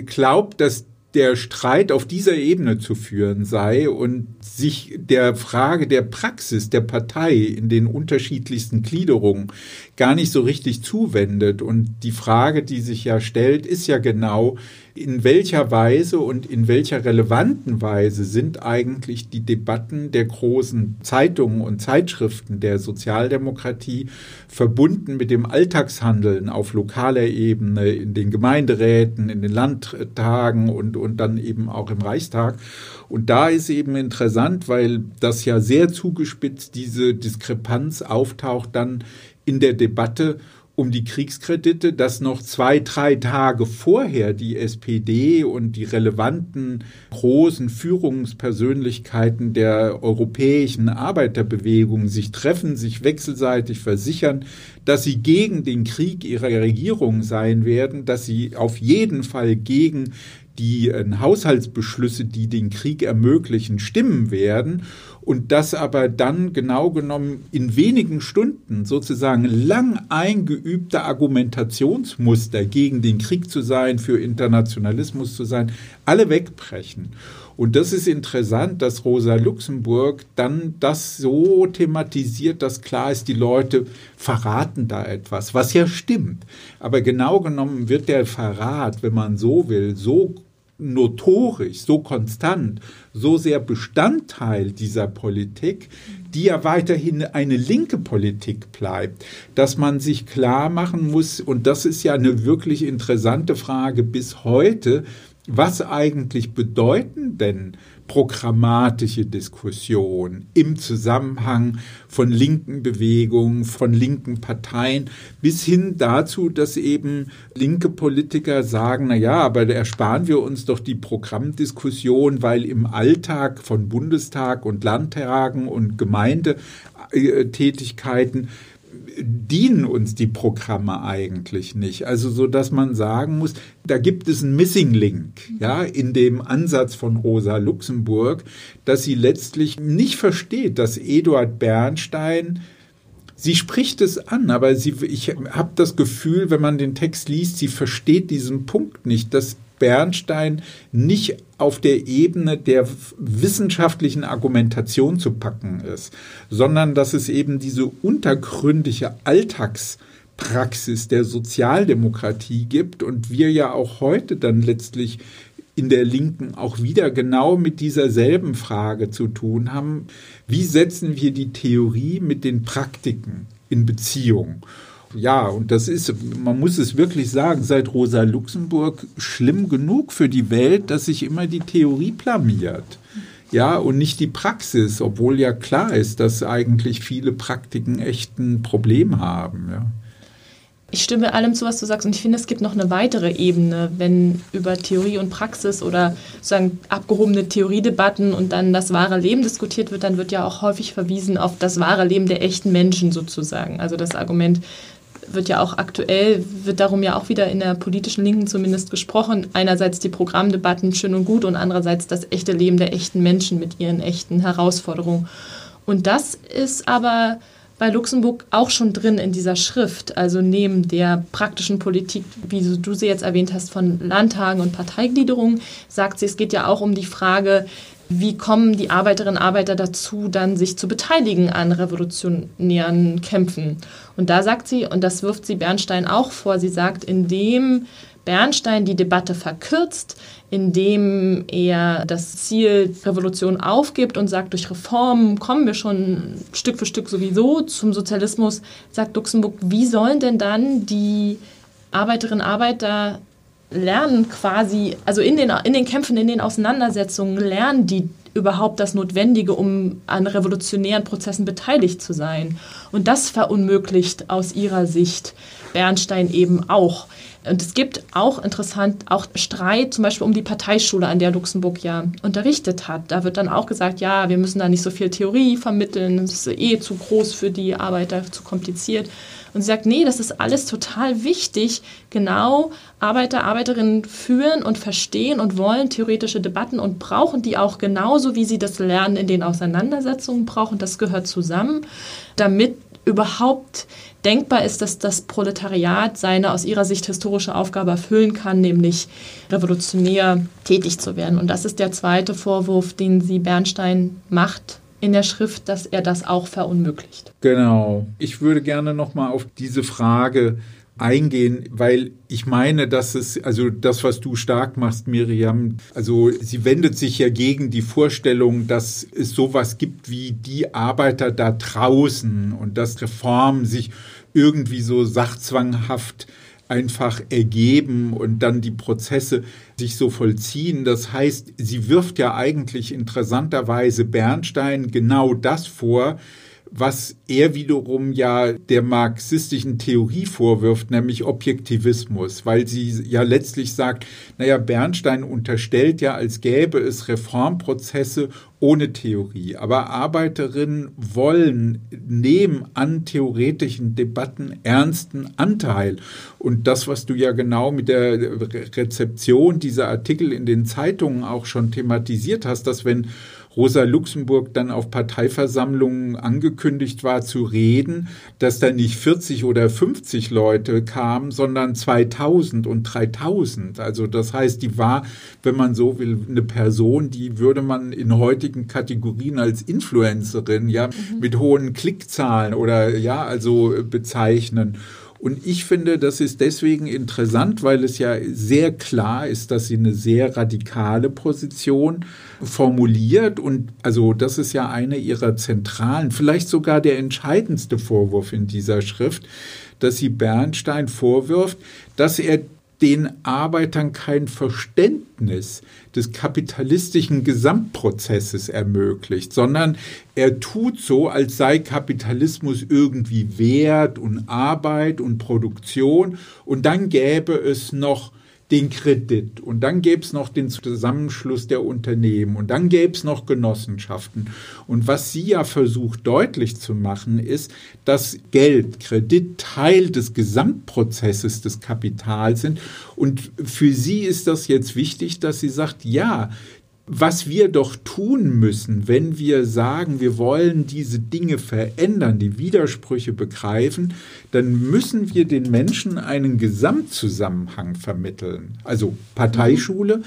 glaubt, dass der Streit auf dieser Ebene zu führen sei und sich der Frage der Praxis der Partei in den unterschiedlichsten Gliederungen gar nicht so richtig zuwendet. Und die Frage, die sich ja stellt, ist ja genau, in welcher Weise und in welcher relevanten Weise sind eigentlich die Debatten der großen Zeitungen und Zeitschriften der Sozialdemokratie verbunden mit dem Alltagshandeln auf lokaler Ebene, in den Gemeinderäten, in den Landtagen und, und dann eben auch im Reichstag. Und da ist eben interessant, weil das ja sehr zugespitzt diese Diskrepanz auftaucht dann in der Debatte um die Kriegskredite, dass noch zwei, drei Tage vorher die SPD und die relevanten großen Führungspersönlichkeiten der europäischen Arbeiterbewegung sich treffen, sich wechselseitig versichern, dass sie gegen den Krieg ihrer Regierung sein werden, dass sie auf jeden Fall gegen die äh, Haushaltsbeschlüsse, die den Krieg ermöglichen, stimmen werden und das aber dann genau genommen in wenigen Stunden sozusagen lang eingeübte Argumentationsmuster gegen den Krieg zu sein, für Internationalismus zu sein, alle wegbrechen. Und das ist interessant, dass Rosa Luxemburg dann das so thematisiert, dass klar ist, die Leute verraten da etwas, was ja stimmt. Aber genau genommen wird der Verrat, wenn man so will, so notorisch, so konstant, so sehr Bestandteil dieser Politik, die ja weiterhin eine linke Politik bleibt, dass man sich klar machen muss, und das ist ja eine wirklich interessante Frage bis heute, was eigentlich bedeuten denn programmatische Diskussion im Zusammenhang von linken Bewegungen, von linken Parteien, bis hin dazu, dass eben linke Politiker sagen, na ja, aber ersparen wir uns doch die Programmdiskussion, weil im Alltag von Bundestag und Landtagen und Gemeindetätigkeiten dienen uns die Programme eigentlich nicht. Also so, dass man sagen muss, da gibt es einen Missing Link, ja, in dem Ansatz von Rosa Luxemburg, dass sie letztlich nicht versteht, dass Eduard Bernstein Sie spricht es an, aber sie, ich habe das Gefühl, wenn man den Text liest, sie versteht diesen Punkt nicht, dass Bernstein nicht auf der Ebene der wissenschaftlichen Argumentation zu packen ist, sondern dass es eben diese untergründige Alltagspraxis der Sozialdemokratie gibt und wir ja auch heute dann letztlich in der Linken auch wieder genau mit dieser selben Frage zu tun haben. Wie setzen wir die Theorie mit den Praktiken in Beziehung? Ja, und das ist, man muss es wirklich sagen, seit Rosa Luxemburg schlimm genug für die Welt, dass sich immer die Theorie blamiert. Ja, und nicht die Praxis, obwohl ja klar ist, dass eigentlich viele Praktiken echt ein Problem haben. Ja. Ich stimme allem zu, was du sagst, und ich finde, es gibt noch eine weitere Ebene, wenn über Theorie und Praxis oder sozusagen abgehobene Theoriedebatten und dann das wahre Leben diskutiert wird, dann wird ja auch häufig verwiesen auf das wahre Leben der echten Menschen sozusagen. Also das Argument, wird ja auch aktuell, wird darum ja auch wieder in der politischen Linken zumindest gesprochen. Einerseits die Programmdebatten schön und gut und andererseits das echte Leben der echten Menschen mit ihren echten Herausforderungen. Und das ist aber bei Luxemburg auch schon drin in dieser Schrift, also neben der praktischen Politik, wie du sie jetzt erwähnt hast, von Landtagen und Parteigliederung, sagt sie, es geht ja auch um die Frage, wie kommen die Arbeiterinnen und Arbeiter dazu, dann sich zu beteiligen an revolutionären Kämpfen? Und da sagt sie, und das wirft sie Bernstein auch vor, sie sagt, indem Bernstein die Debatte verkürzt, indem er das Ziel Revolution aufgibt und sagt, durch Reformen kommen wir schon Stück für Stück sowieso zum Sozialismus, sagt Luxemburg, wie sollen denn dann die Arbeiterinnen und Arbeiter lernen quasi, also in den, in den Kämpfen, in den Auseinandersetzungen lernen die überhaupt das Notwendige, um an revolutionären Prozessen beteiligt zu sein. Und das verunmöglicht aus ihrer Sicht Bernstein eben auch. Und es gibt auch interessant, auch Streit zum Beispiel um die Parteischule, an der Luxemburg ja unterrichtet hat. Da wird dann auch gesagt, ja, wir müssen da nicht so viel Theorie vermitteln, das ist eh zu groß für die Arbeiter, zu kompliziert. Und sie sagt, nee, das ist alles total wichtig. Genau, Arbeiter, Arbeiterinnen führen und verstehen und wollen theoretische Debatten und brauchen die auch genauso, wie sie das Lernen in den Auseinandersetzungen brauchen. Das gehört zusammen, damit überhaupt denkbar ist, dass das Proletariat seine aus ihrer Sicht historische Aufgabe erfüllen kann, nämlich revolutionär tätig zu werden. Und das ist der zweite Vorwurf, den sie Bernstein macht in der Schrift, dass er das auch verunmöglicht. Genau. Ich würde gerne noch mal auf diese Frage eingehen, weil ich meine, dass es, also das, was du stark machst, Miriam, also sie wendet sich ja gegen die Vorstellung, dass es sowas gibt wie die Arbeiter da draußen und dass Reformen sich irgendwie so sachzwanghaft einfach ergeben und dann die Prozesse sich so vollziehen. Das heißt, sie wirft ja eigentlich interessanterweise Bernstein genau das vor, was er wiederum ja der marxistischen Theorie vorwirft, nämlich Objektivismus, weil sie ja letztlich sagt, naja, Bernstein unterstellt ja, als gäbe es Reformprozesse ohne Theorie. Aber Arbeiterinnen wollen nehmen an theoretischen Debatten ernsten Anteil. Und das, was du ja genau mit der Rezeption dieser Artikel in den Zeitungen auch schon thematisiert hast, dass wenn Rosa Luxemburg dann auf Parteiversammlungen angekündigt war zu reden, dass da nicht 40 oder 50 Leute kamen, sondern 2000 und 3000. Also das heißt, die war, wenn man so will, eine Person, die würde man in heutigen Kategorien als Influencerin, ja, mhm. mit hohen Klickzahlen oder ja, also bezeichnen. Und ich finde, das ist deswegen interessant, weil es ja sehr klar ist, dass sie eine sehr radikale Position formuliert. Und also das ist ja eine ihrer zentralen, vielleicht sogar der entscheidendste Vorwurf in dieser Schrift, dass sie Bernstein vorwirft, dass er den Arbeitern kein Verständnis des kapitalistischen Gesamtprozesses ermöglicht, sondern er tut so, als sei Kapitalismus irgendwie Wert und Arbeit und Produktion und dann gäbe es noch den Kredit und dann gäbe es noch den Zusammenschluss der Unternehmen und dann gäbe es noch Genossenschaften. Und was sie ja versucht deutlich zu machen, ist, dass Geld, Kredit Teil des Gesamtprozesses des Kapitals sind. Und für sie ist das jetzt wichtig, dass sie sagt, ja, was wir doch tun müssen, wenn wir sagen, wir wollen diese Dinge verändern, die Widersprüche begreifen, dann müssen wir den Menschen einen Gesamtzusammenhang vermitteln. Also Parteischule,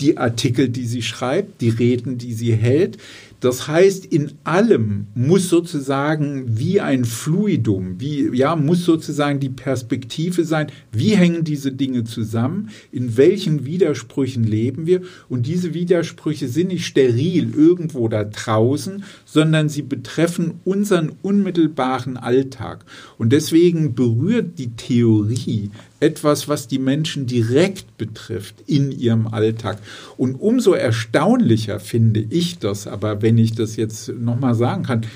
die Artikel, die sie schreibt, die Reden, die sie hält, das heißt, in allem muss sozusagen wie ein Fluidum, wie, ja, muss sozusagen die Perspektive sein, wie hängen diese Dinge zusammen, in welchen Widersprüchen leben wir und diese Widersprüche sind nicht steril irgendwo da draußen, sondern sie betreffen unseren unmittelbaren Alltag. Und deswegen berührt die Theorie etwas, was die Menschen direkt betrifft in ihrem Alltag. Und umso erstaunlicher finde ich das, aber wenn ich das jetzt nochmal sagen kann,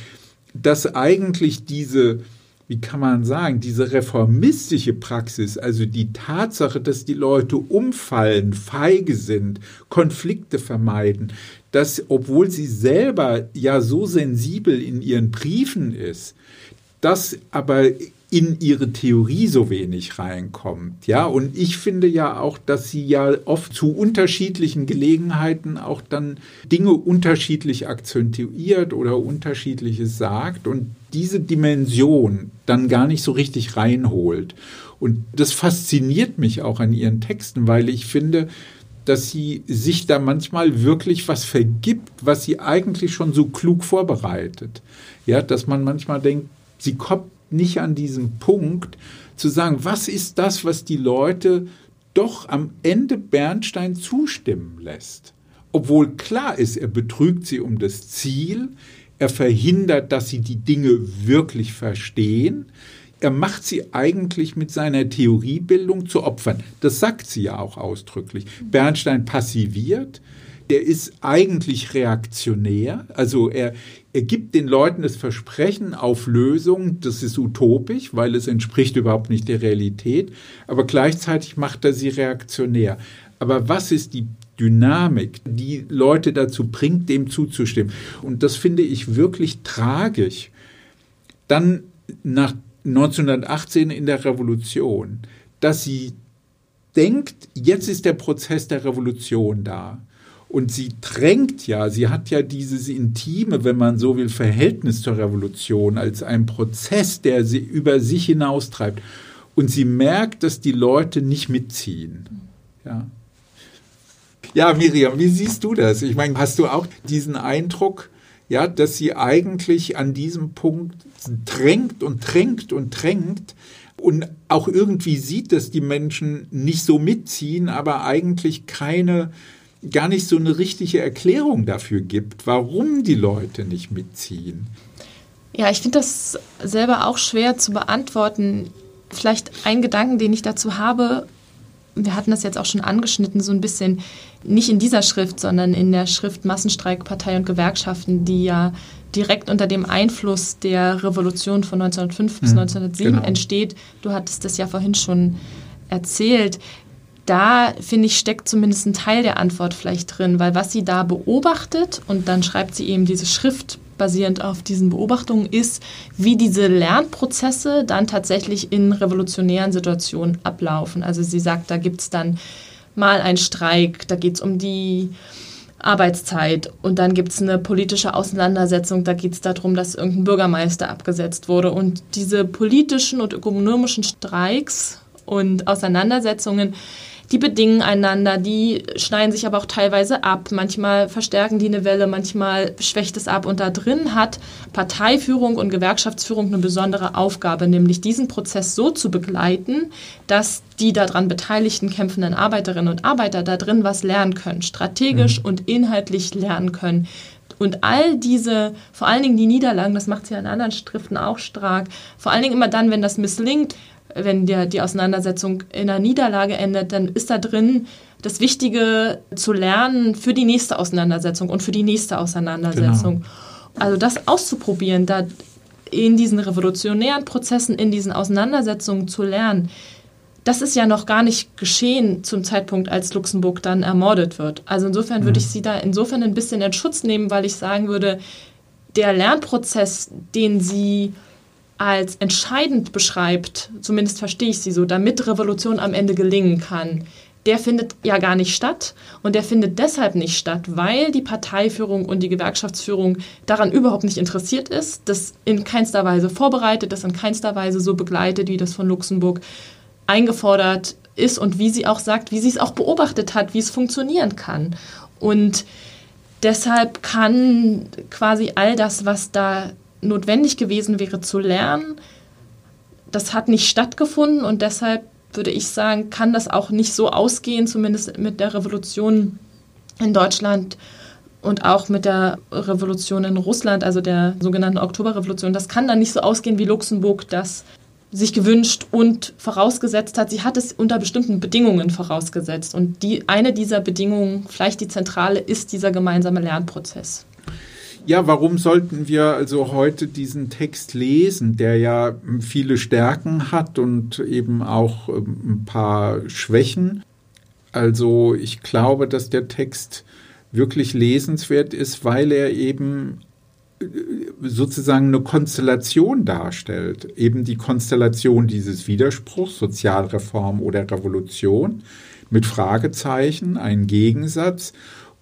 dass eigentlich diese, wie kann man sagen, diese reformistische Praxis, also die Tatsache, dass die Leute umfallen, feige sind, Konflikte vermeiden, dass, obwohl sie selber ja so sensibel in ihren Briefen ist, das aber in ihre Theorie so wenig reinkommt. Ja, und ich finde ja auch, dass sie ja oft zu unterschiedlichen Gelegenheiten auch dann Dinge unterschiedlich akzentuiert oder unterschiedliches sagt und diese Dimension dann gar nicht so richtig reinholt. Und das fasziniert mich auch an ihren Texten, weil ich finde, dass sie sich da manchmal wirklich was vergibt, was sie eigentlich schon so klug vorbereitet. Ja, dass man manchmal denkt, sie kommt nicht an diesem Punkt zu sagen, was ist das, was die Leute doch am Ende Bernstein zustimmen lässt. Obwohl klar ist, er betrügt sie um das Ziel, er verhindert, dass sie die Dinge wirklich verstehen, er macht sie eigentlich mit seiner Theoriebildung zu Opfern. Das sagt sie ja auch ausdrücklich. Bernstein passiviert, der ist eigentlich reaktionär. Also er, er gibt den Leuten das Versprechen auf Lösung, das ist utopisch, weil es entspricht überhaupt nicht der Realität, aber gleichzeitig macht er sie reaktionär. Aber was ist die Dynamik, die Leute dazu bringt, dem zuzustimmen? Und das finde ich wirklich tragisch. Dann nach 1918 in der Revolution, dass sie denkt, jetzt ist der Prozess der Revolution da. Und sie drängt ja, sie hat ja dieses intime, wenn man so will, Verhältnis zur Revolution als ein Prozess, der sie über sich hinaustreibt. Und sie merkt, dass die Leute nicht mitziehen. Ja. Ja, Miriam, wie siehst du das? Ich meine, hast du auch diesen Eindruck, ja, dass sie eigentlich an diesem Punkt drängt und drängt und drängt und auch irgendwie sieht, dass die Menschen nicht so mitziehen, aber eigentlich keine gar nicht so eine richtige Erklärung dafür gibt, warum die Leute nicht mitziehen. Ja, ich finde das selber auch schwer zu beantworten. Vielleicht ein Gedanken, den ich dazu habe, wir hatten das jetzt auch schon angeschnitten, so ein bisschen nicht in dieser Schrift, sondern in der Schrift Massenstreik, Partei und Gewerkschaften, die ja direkt unter dem Einfluss der Revolution von 1905 bis 1907 hm, genau. entsteht. Du hattest das ja vorhin schon erzählt da, finde ich, steckt zumindest ein Teil der Antwort vielleicht drin, weil was sie da beobachtet, und dann schreibt sie eben diese Schrift basierend auf diesen Beobachtungen, ist, wie diese Lernprozesse dann tatsächlich in revolutionären Situationen ablaufen. Also sie sagt, da gibt es dann mal einen Streik, da geht es um die Arbeitszeit und dann gibt es eine politische Auseinandersetzung, da geht es darum, dass irgendein Bürgermeister abgesetzt wurde. Und diese politischen und ökonomischen Streiks und Auseinandersetzungen, die bedingen einander, die schneiden sich aber auch teilweise ab. Manchmal verstärken die eine Welle, manchmal schwächt es ab. Und da drin hat Parteiführung und Gewerkschaftsführung eine besondere Aufgabe, nämlich diesen Prozess so zu begleiten, dass die daran beteiligten kämpfenden Arbeiterinnen und Arbeiter da drin was lernen können, strategisch mhm. und inhaltlich lernen können. Und all diese, vor allen Dingen die Niederlagen, das macht sie ja in anderen Schriften auch stark, vor allen Dingen immer dann, wenn das misslingt, wenn der, die Auseinandersetzung in einer Niederlage endet, dann ist da drin das Wichtige zu lernen für die nächste Auseinandersetzung und für die nächste Auseinandersetzung. Genau. Also das auszuprobieren, da in diesen revolutionären Prozessen, in diesen Auseinandersetzungen zu lernen, das ist ja noch gar nicht geschehen zum Zeitpunkt, als Luxemburg dann ermordet wird. Also insofern mhm. würde ich Sie da insofern ein bisschen in Schutz nehmen, weil ich sagen würde, der Lernprozess, den Sie als entscheidend beschreibt, zumindest verstehe ich Sie so, damit Revolution am Ende gelingen kann, der findet ja gar nicht statt. Und der findet deshalb nicht statt, weil die Parteiführung und die Gewerkschaftsführung daran überhaupt nicht interessiert ist, das in keinster Weise vorbereitet, das in keinster Weise so begleitet, wie das von Luxemburg eingefordert ist und wie sie auch sagt, wie sie es auch beobachtet hat, wie es funktionieren kann. Und deshalb kann quasi all das, was da notwendig gewesen wäre zu lernen, das hat nicht stattgefunden und deshalb würde ich sagen, kann das auch nicht so ausgehen, zumindest mit der Revolution in Deutschland und auch mit der Revolution in Russland, also der sogenannten Oktoberrevolution. Das kann dann nicht so ausgehen, wie Luxemburg das sich gewünscht und vorausgesetzt hat. Sie hat es unter bestimmten Bedingungen vorausgesetzt. Und die, eine dieser Bedingungen, vielleicht die zentrale, ist dieser gemeinsame Lernprozess. Ja, warum sollten wir also heute diesen Text lesen, der ja viele Stärken hat und eben auch ähm, ein paar Schwächen? Also ich glaube, dass der Text wirklich lesenswert ist, weil er eben äh, sozusagen eine Konstellation darstellt, eben die Konstellation dieses Widerspruchs, Sozialreform oder Revolution, mit Fragezeichen, ein Gegensatz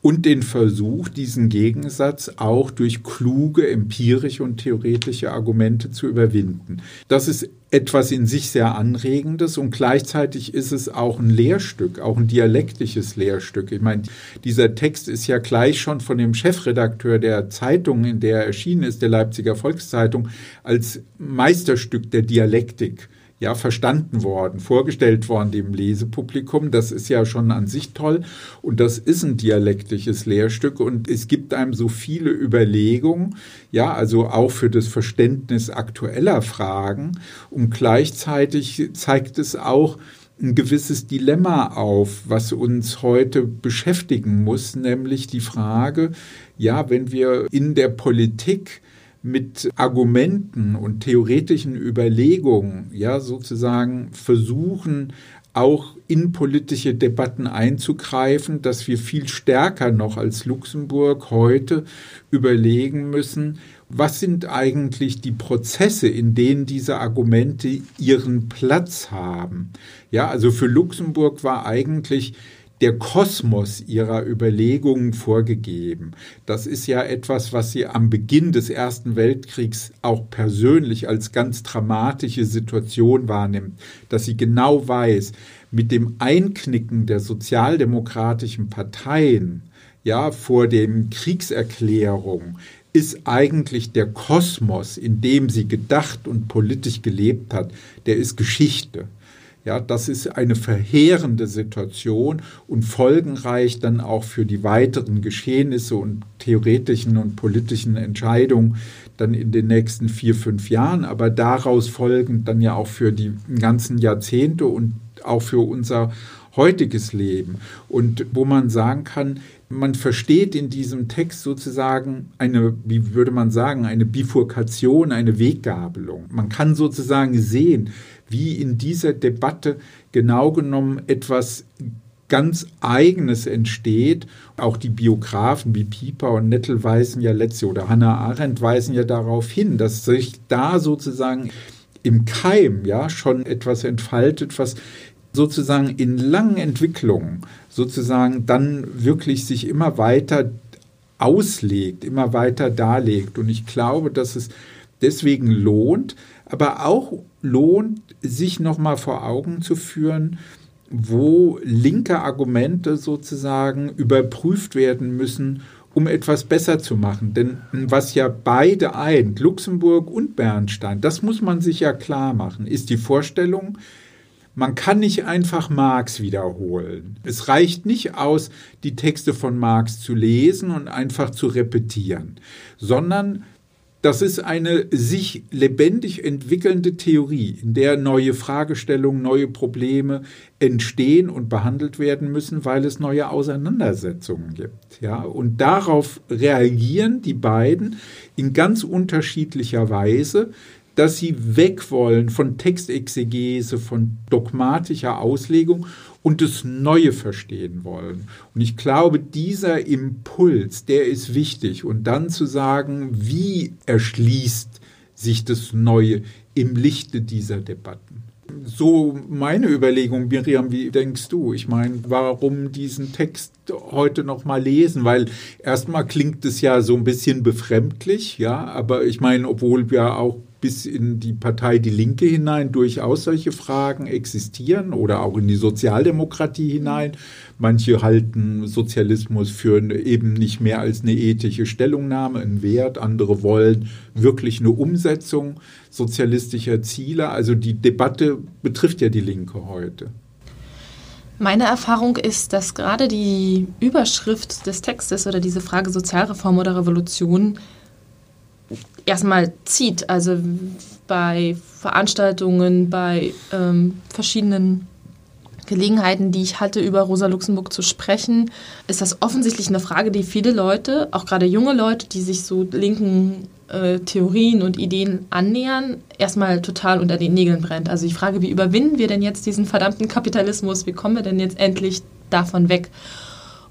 und den Versuch, diesen Gegensatz auch durch kluge empirische und theoretische Argumente zu überwinden. Das ist etwas in sich sehr Anregendes und gleichzeitig ist es auch ein Lehrstück, auch ein dialektisches Lehrstück. Ich meine, dieser Text ist ja gleich schon von dem Chefredakteur der Zeitung, in der er erschienen ist, der Leipziger Volkszeitung, als Meisterstück der Dialektik ja verstanden worden, vorgestellt worden dem Lesepublikum. Das ist ja schon an sich toll. Und das ist ein dialektisches Lehrstück. Und es gibt einem so viele Überlegungen, ja, also auch für das Verständnis aktueller Fragen. Und gleichzeitig zeigt es auch, ein gewisses Dilemma auf, was uns heute beschäftigen muss, nämlich die Frage, ja, wenn wir in der Politik mit Argumenten und theoretischen Überlegungen ja sozusagen versuchen, auch in politische Debatten einzugreifen, dass wir viel stärker noch als Luxemburg heute überlegen müssen, was sind eigentlich die Prozesse, in denen diese Argumente ihren Platz haben. Ja, also für Luxemburg war eigentlich der Kosmos ihrer Überlegungen vorgegeben. Das ist ja etwas, was sie am Beginn des Ersten Weltkriegs auch persönlich als ganz dramatische Situation wahrnimmt, dass sie genau weiß, mit dem Einknicken der sozialdemokratischen Parteien ja vor den Kriegserklärungen ist eigentlich der Kosmos, in dem sie gedacht und politisch gelebt hat, der ist Geschichte. Ja, das ist eine verheerende Situation und folgenreich dann auch für die weiteren Geschehnisse und theoretischen und politischen Entscheidungen dann in den nächsten vier, fünf Jahren, aber daraus folgend dann ja auch für die ganzen Jahrzehnte und auch für unser heutiges Leben. Und wo man sagen kann, man versteht in diesem Text sozusagen eine, wie würde man sagen, eine Bifurkation, eine Weggabelung. Man kann sozusagen sehen, wie in dieser Debatte genau genommen etwas ganz Eigenes entsteht. Auch die Biografen wie Pieper und Nettel weisen ja letzte oder Hannah Arendt weisen ja darauf hin, dass sich da sozusagen im Keim ja schon etwas entfaltet, was sozusagen in langen Entwicklungen sozusagen dann wirklich sich immer weiter auslegt, immer weiter darlegt. Und ich glaube, dass es deswegen lohnt, aber auch lohnt, sich nochmal vor Augen zu führen, wo linke Argumente sozusagen überprüft werden müssen, um etwas besser zu machen. Denn was ja beide eint, Luxemburg und Bernstein, das muss man sich ja klar machen, ist die Vorstellung, man kann nicht einfach Marx wiederholen. Es reicht nicht aus, die Texte von Marx zu lesen und einfach zu repetieren, sondern das ist eine sich lebendig entwickelnde Theorie, in der neue Fragestellungen, neue Probleme entstehen und behandelt werden müssen, weil es neue Auseinandersetzungen gibt. Ja, und darauf reagieren die beiden in ganz unterschiedlicher Weise, dass sie weg wollen von Textexegese, von dogmatischer Auslegung und das Neue verstehen wollen. Und ich glaube, dieser Impuls, der ist wichtig. Und dann zu sagen, wie erschließt sich das Neue im Lichte dieser Debatten. So meine Überlegung, Miriam, wie denkst du? Ich meine, warum diesen Text heute noch mal lesen? Weil erstmal klingt es ja so ein bisschen befremdlich, ja, aber ich meine, obwohl wir auch bis in die Partei Die Linke hinein durchaus solche Fragen existieren oder auch in die Sozialdemokratie hinein. Manche halten Sozialismus für eben nicht mehr als eine ethische Stellungnahme, einen Wert. Andere wollen wirklich eine Umsetzung sozialistischer Ziele. Also die Debatte betrifft ja die Linke heute. Meine Erfahrung ist, dass gerade die Überschrift des Textes oder diese Frage Sozialreform oder Revolution erstmal zieht. Also bei Veranstaltungen, bei ähm, verschiedenen Gelegenheiten, die ich hatte, über Rosa Luxemburg zu sprechen, ist das offensichtlich eine Frage, die viele Leute, auch gerade junge Leute, die sich so linken äh, Theorien und Ideen annähern, erstmal total unter den Nägeln brennt. Also die Frage, wie überwinden wir denn jetzt diesen verdammten Kapitalismus? Wie kommen wir denn jetzt endlich davon weg?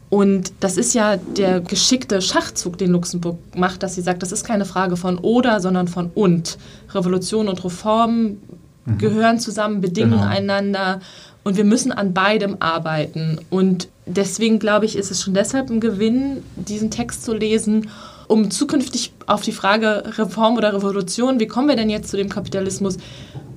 Und das ist ja der geschickte Schachzug, den Luxemburg macht, dass sie sagt, das ist keine Frage von oder, sondern von und. Revolution und Reform mhm. gehören zusammen, bedingen genau. einander und wir müssen an beidem arbeiten. Und deswegen glaube ich, ist es schon deshalb ein Gewinn, diesen Text zu lesen, um zukünftig auf die Frage Reform oder Revolution, wie kommen wir denn jetzt zu dem Kapitalismus,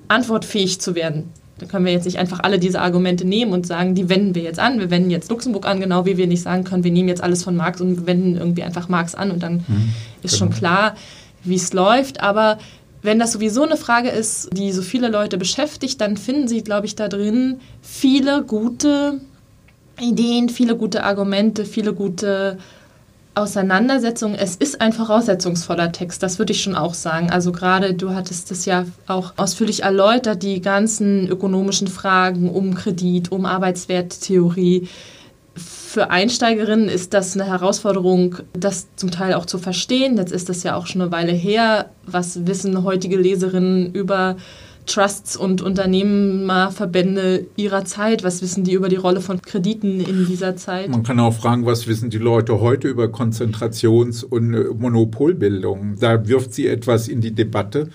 antwortfähig zu werden. Da können wir jetzt nicht einfach alle diese Argumente nehmen und sagen, die wenden wir jetzt an. Wir wenden jetzt Luxemburg an, genau wie wir nicht sagen können, wir nehmen jetzt alles von Marx und wenden irgendwie einfach Marx an und dann mhm, ist genau. schon klar, wie es läuft. Aber wenn das sowieso eine Frage ist, die so viele Leute beschäftigt, dann finden sie, glaube ich, da drin viele gute Ideen, viele gute Argumente, viele gute Auseinandersetzung, es ist ein voraussetzungsvoller Text, das würde ich schon auch sagen. Also gerade du hattest es ja auch ausführlich erläutert, die ganzen ökonomischen Fragen um Kredit, um Arbeitswerttheorie. Für Einsteigerinnen ist das eine Herausforderung, das zum Teil auch zu verstehen. Jetzt ist das ja auch schon eine Weile her. Was wissen heutige Leserinnen über Trusts und Unternehmerverbände ihrer Zeit? Was wissen die über die Rolle von Krediten in dieser Zeit? Man kann auch fragen, was wissen die Leute heute über Konzentrations- und äh, Monopolbildung? Da wirft sie etwas in die Debatte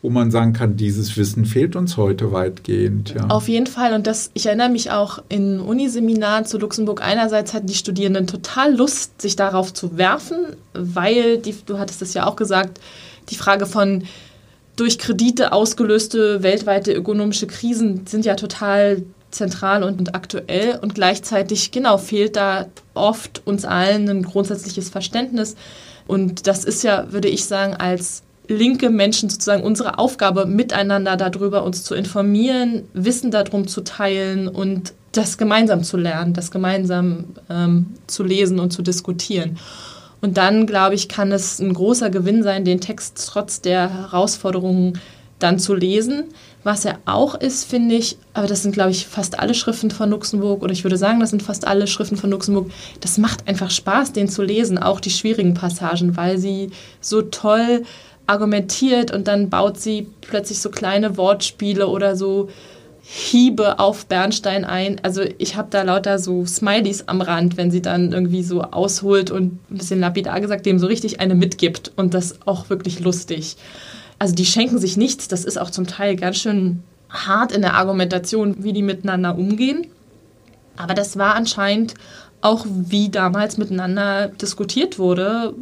wo man sagen kann, dieses Wissen fehlt uns heute weitgehend. Ja. Auf jeden Fall. Und das, ich erinnere mich auch in Uniseminaren zu Luxemburg. Einerseits hatten die Studierenden total Lust, sich darauf zu werfen, weil, die, du hattest es ja auch gesagt, die Frage von durch Kredite ausgelöste weltweite ökonomische Krisen sind ja total zentral und, aktuell und gleichzeitig genau fehlt da oft uns allen ein grundsätzliches Verständnis und das ist ja, würde ich sagen, als linke Menschen sozusagen unsere Aufgabe, miteinander darüber uns zu informieren, Wissen darum zu teilen und das gemeinsam zu lernen, das gemeinsam ähm, zu lesen und zu diskutieren. Und dann, glaube ich, kann es ein großer Gewinn sein, den Text trotz der Herausforderungen dann zu lesen. Was er auch ist, finde ich, aber das sind, glaube ich, fast alle Schriften von Luxemburg, oder ich würde sagen, das sind fast alle Schriften von Luxemburg. Das macht einfach Spaß, den zu lesen, auch die schwierigen Passagen, weil sie so toll argumentiert und dann baut sie plötzlich so kleine Wortspiele oder so Hiebe auf Bernstein ein. Also ich habe da lauter so Smileys am Rand, wenn sie dann irgendwie so ausholt und ein bisschen lapidar gesagt, dem so richtig eine mitgibt und das auch wirklich lustig. Also die schenken sich nichts, das ist auch zum Teil ganz schön hart in der Argumentation, wie die miteinander umgehen. Aber das war anscheinend auch, wie damals miteinander diskutiert wurde.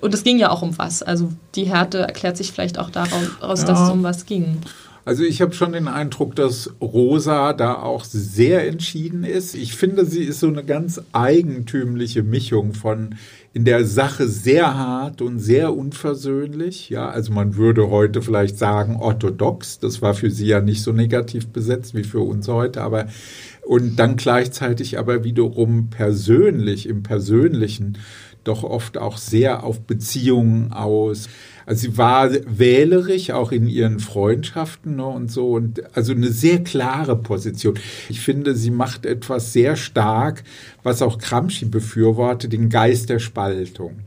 Und es ging ja auch um was. Also die Härte erklärt sich vielleicht auch daraus, ja. dass es um was ging. Also ich habe schon den Eindruck, dass Rosa da auch sehr entschieden ist. Ich finde, sie ist so eine ganz eigentümliche Mischung von in der Sache sehr hart und sehr unversöhnlich. Ja, also man würde heute vielleicht sagen orthodox. Das war für sie ja nicht so negativ besetzt wie für uns heute, aber und dann gleichzeitig aber wiederum persönlich im Persönlichen doch oft auch sehr auf Beziehungen aus. Also sie war wählerisch, auch in ihren Freundschaften ne, und so. Und also eine sehr klare Position. Ich finde, sie macht etwas sehr stark, was auch Gramsci befürwortet, den Geist der Spaltung.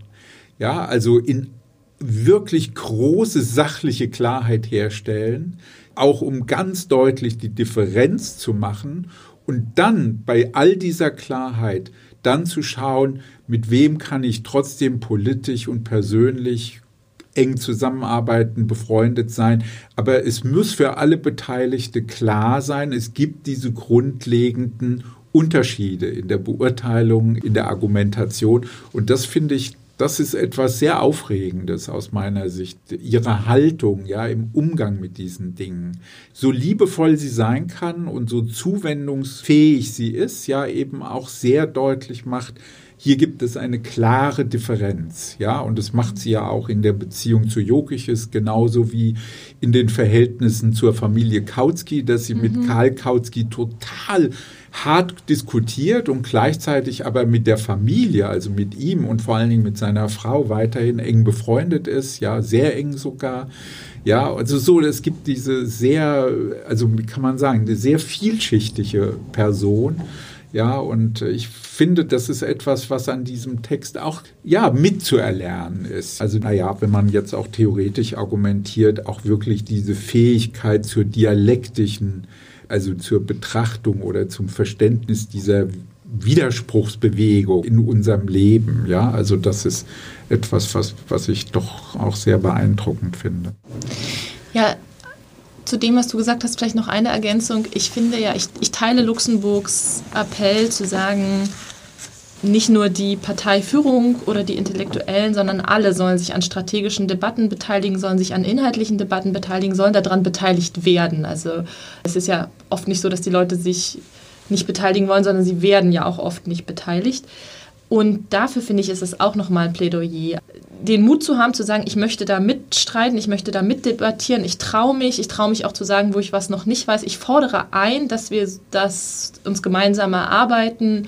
Ja, also in wirklich große sachliche Klarheit herstellen, auch um ganz deutlich die Differenz zu machen und dann bei all dieser Klarheit dann zu schauen, mit wem kann ich trotzdem politisch und persönlich eng zusammenarbeiten, befreundet sein. Aber es muss für alle Beteiligte klar sein, es gibt diese grundlegenden Unterschiede in der Beurteilung, in der Argumentation. Und das finde ich das ist etwas sehr Aufregendes aus meiner Sicht. Ihre Haltung, ja, im Umgang mit diesen Dingen. So liebevoll sie sein kann und so zuwendungsfähig sie ist, ja, eben auch sehr deutlich macht, hier gibt es eine klare Differenz, ja, und das macht sie ja auch in der Beziehung zu Jokiches, genauso wie in den Verhältnissen zur Familie Kautsky, dass sie mhm. mit Karl Kautsky total hart diskutiert und gleichzeitig aber mit der Familie, also mit ihm und vor allen Dingen mit seiner Frau weiterhin eng befreundet ist, ja, sehr eng sogar. Ja, also so, es gibt diese sehr, also wie kann man sagen, eine sehr vielschichtige Person. Ja, und ich finde, das ist etwas, was an diesem Text auch, ja, mitzuerlernen ist. Also, naja, wenn man jetzt auch theoretisch argumentiert, auch wirklich diese Fähigkeit zur dialektischen, also zur Betrachtung oder zum Verständnis dieser Widerspruchsbewegung in unserem Leben. Ja, also das ist etwas, was, was ich doch auch sehr beeindruckend finde. Ja, zu dem, was du gesagt hast, vielleicht noch eine Ergänzung. Ich finde ja, ich, ich teile Luxemburgs Appell zu sagen, nicht nur die Parteiführung oder die Intellektuellen, sondern alle sollen sich an strategischen Debatten beteiligen, sollen sich an inhaltlichen Debatten beteiligen, sollen daran beteiligt werden. Also es ist ja oft nicht so, dass die Leute sich nicht beteiligen wollen, sondern sie werden ja auch oft nicht beteiligt. Und dafür finde ich, ist es auch nochmal ein Plädoyer, den Mut zu haben, zu sagen, ich möchte da mitstreiten, ich möchte da mitdebattieren, ich traue mich, ich traue mich auch zu sagen, wo ich was noch nicht weiß. Ich fordere ein, dass wir das uns gemeinsam erarbeiten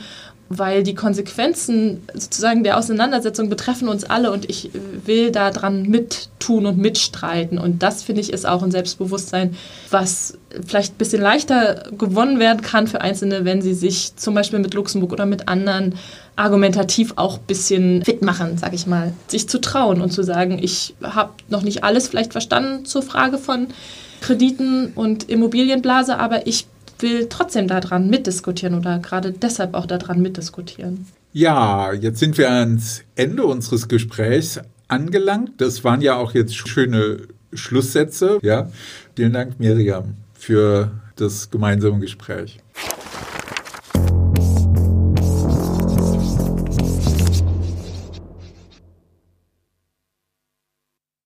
weil die Konsequenzen sozusagen der Auseinandersetzung betreffen uns alle und ich will da dran mittun und mitstreiten. Und das, finde ich, ist auch ein Selbstbewusstsein, was vielleicht ein bisschen leichter gewonnen werden kann für Einzelne, wenn sie sich zum Beispiel mit Luxemburg oder mit anderen argumentativ auch ein bisschen fit machen, sage ich mal. Sich zu trauen und zu sagen, ich habe noch nicht alles vielleicht verstanden zur Frage von Krediten und Immobilienblase, aber ich will trotzdem daran mitdiskutieren oder gerade deshalb auch daran mitdiskutieren. Ja, jetzt sind wir ans Ende unseres Gesprächs angelangt. Das waren ja auch jetzt schöne Schlusssätze. Ja, vielen Dank, Miriam, für das gemeinsame Gespräch.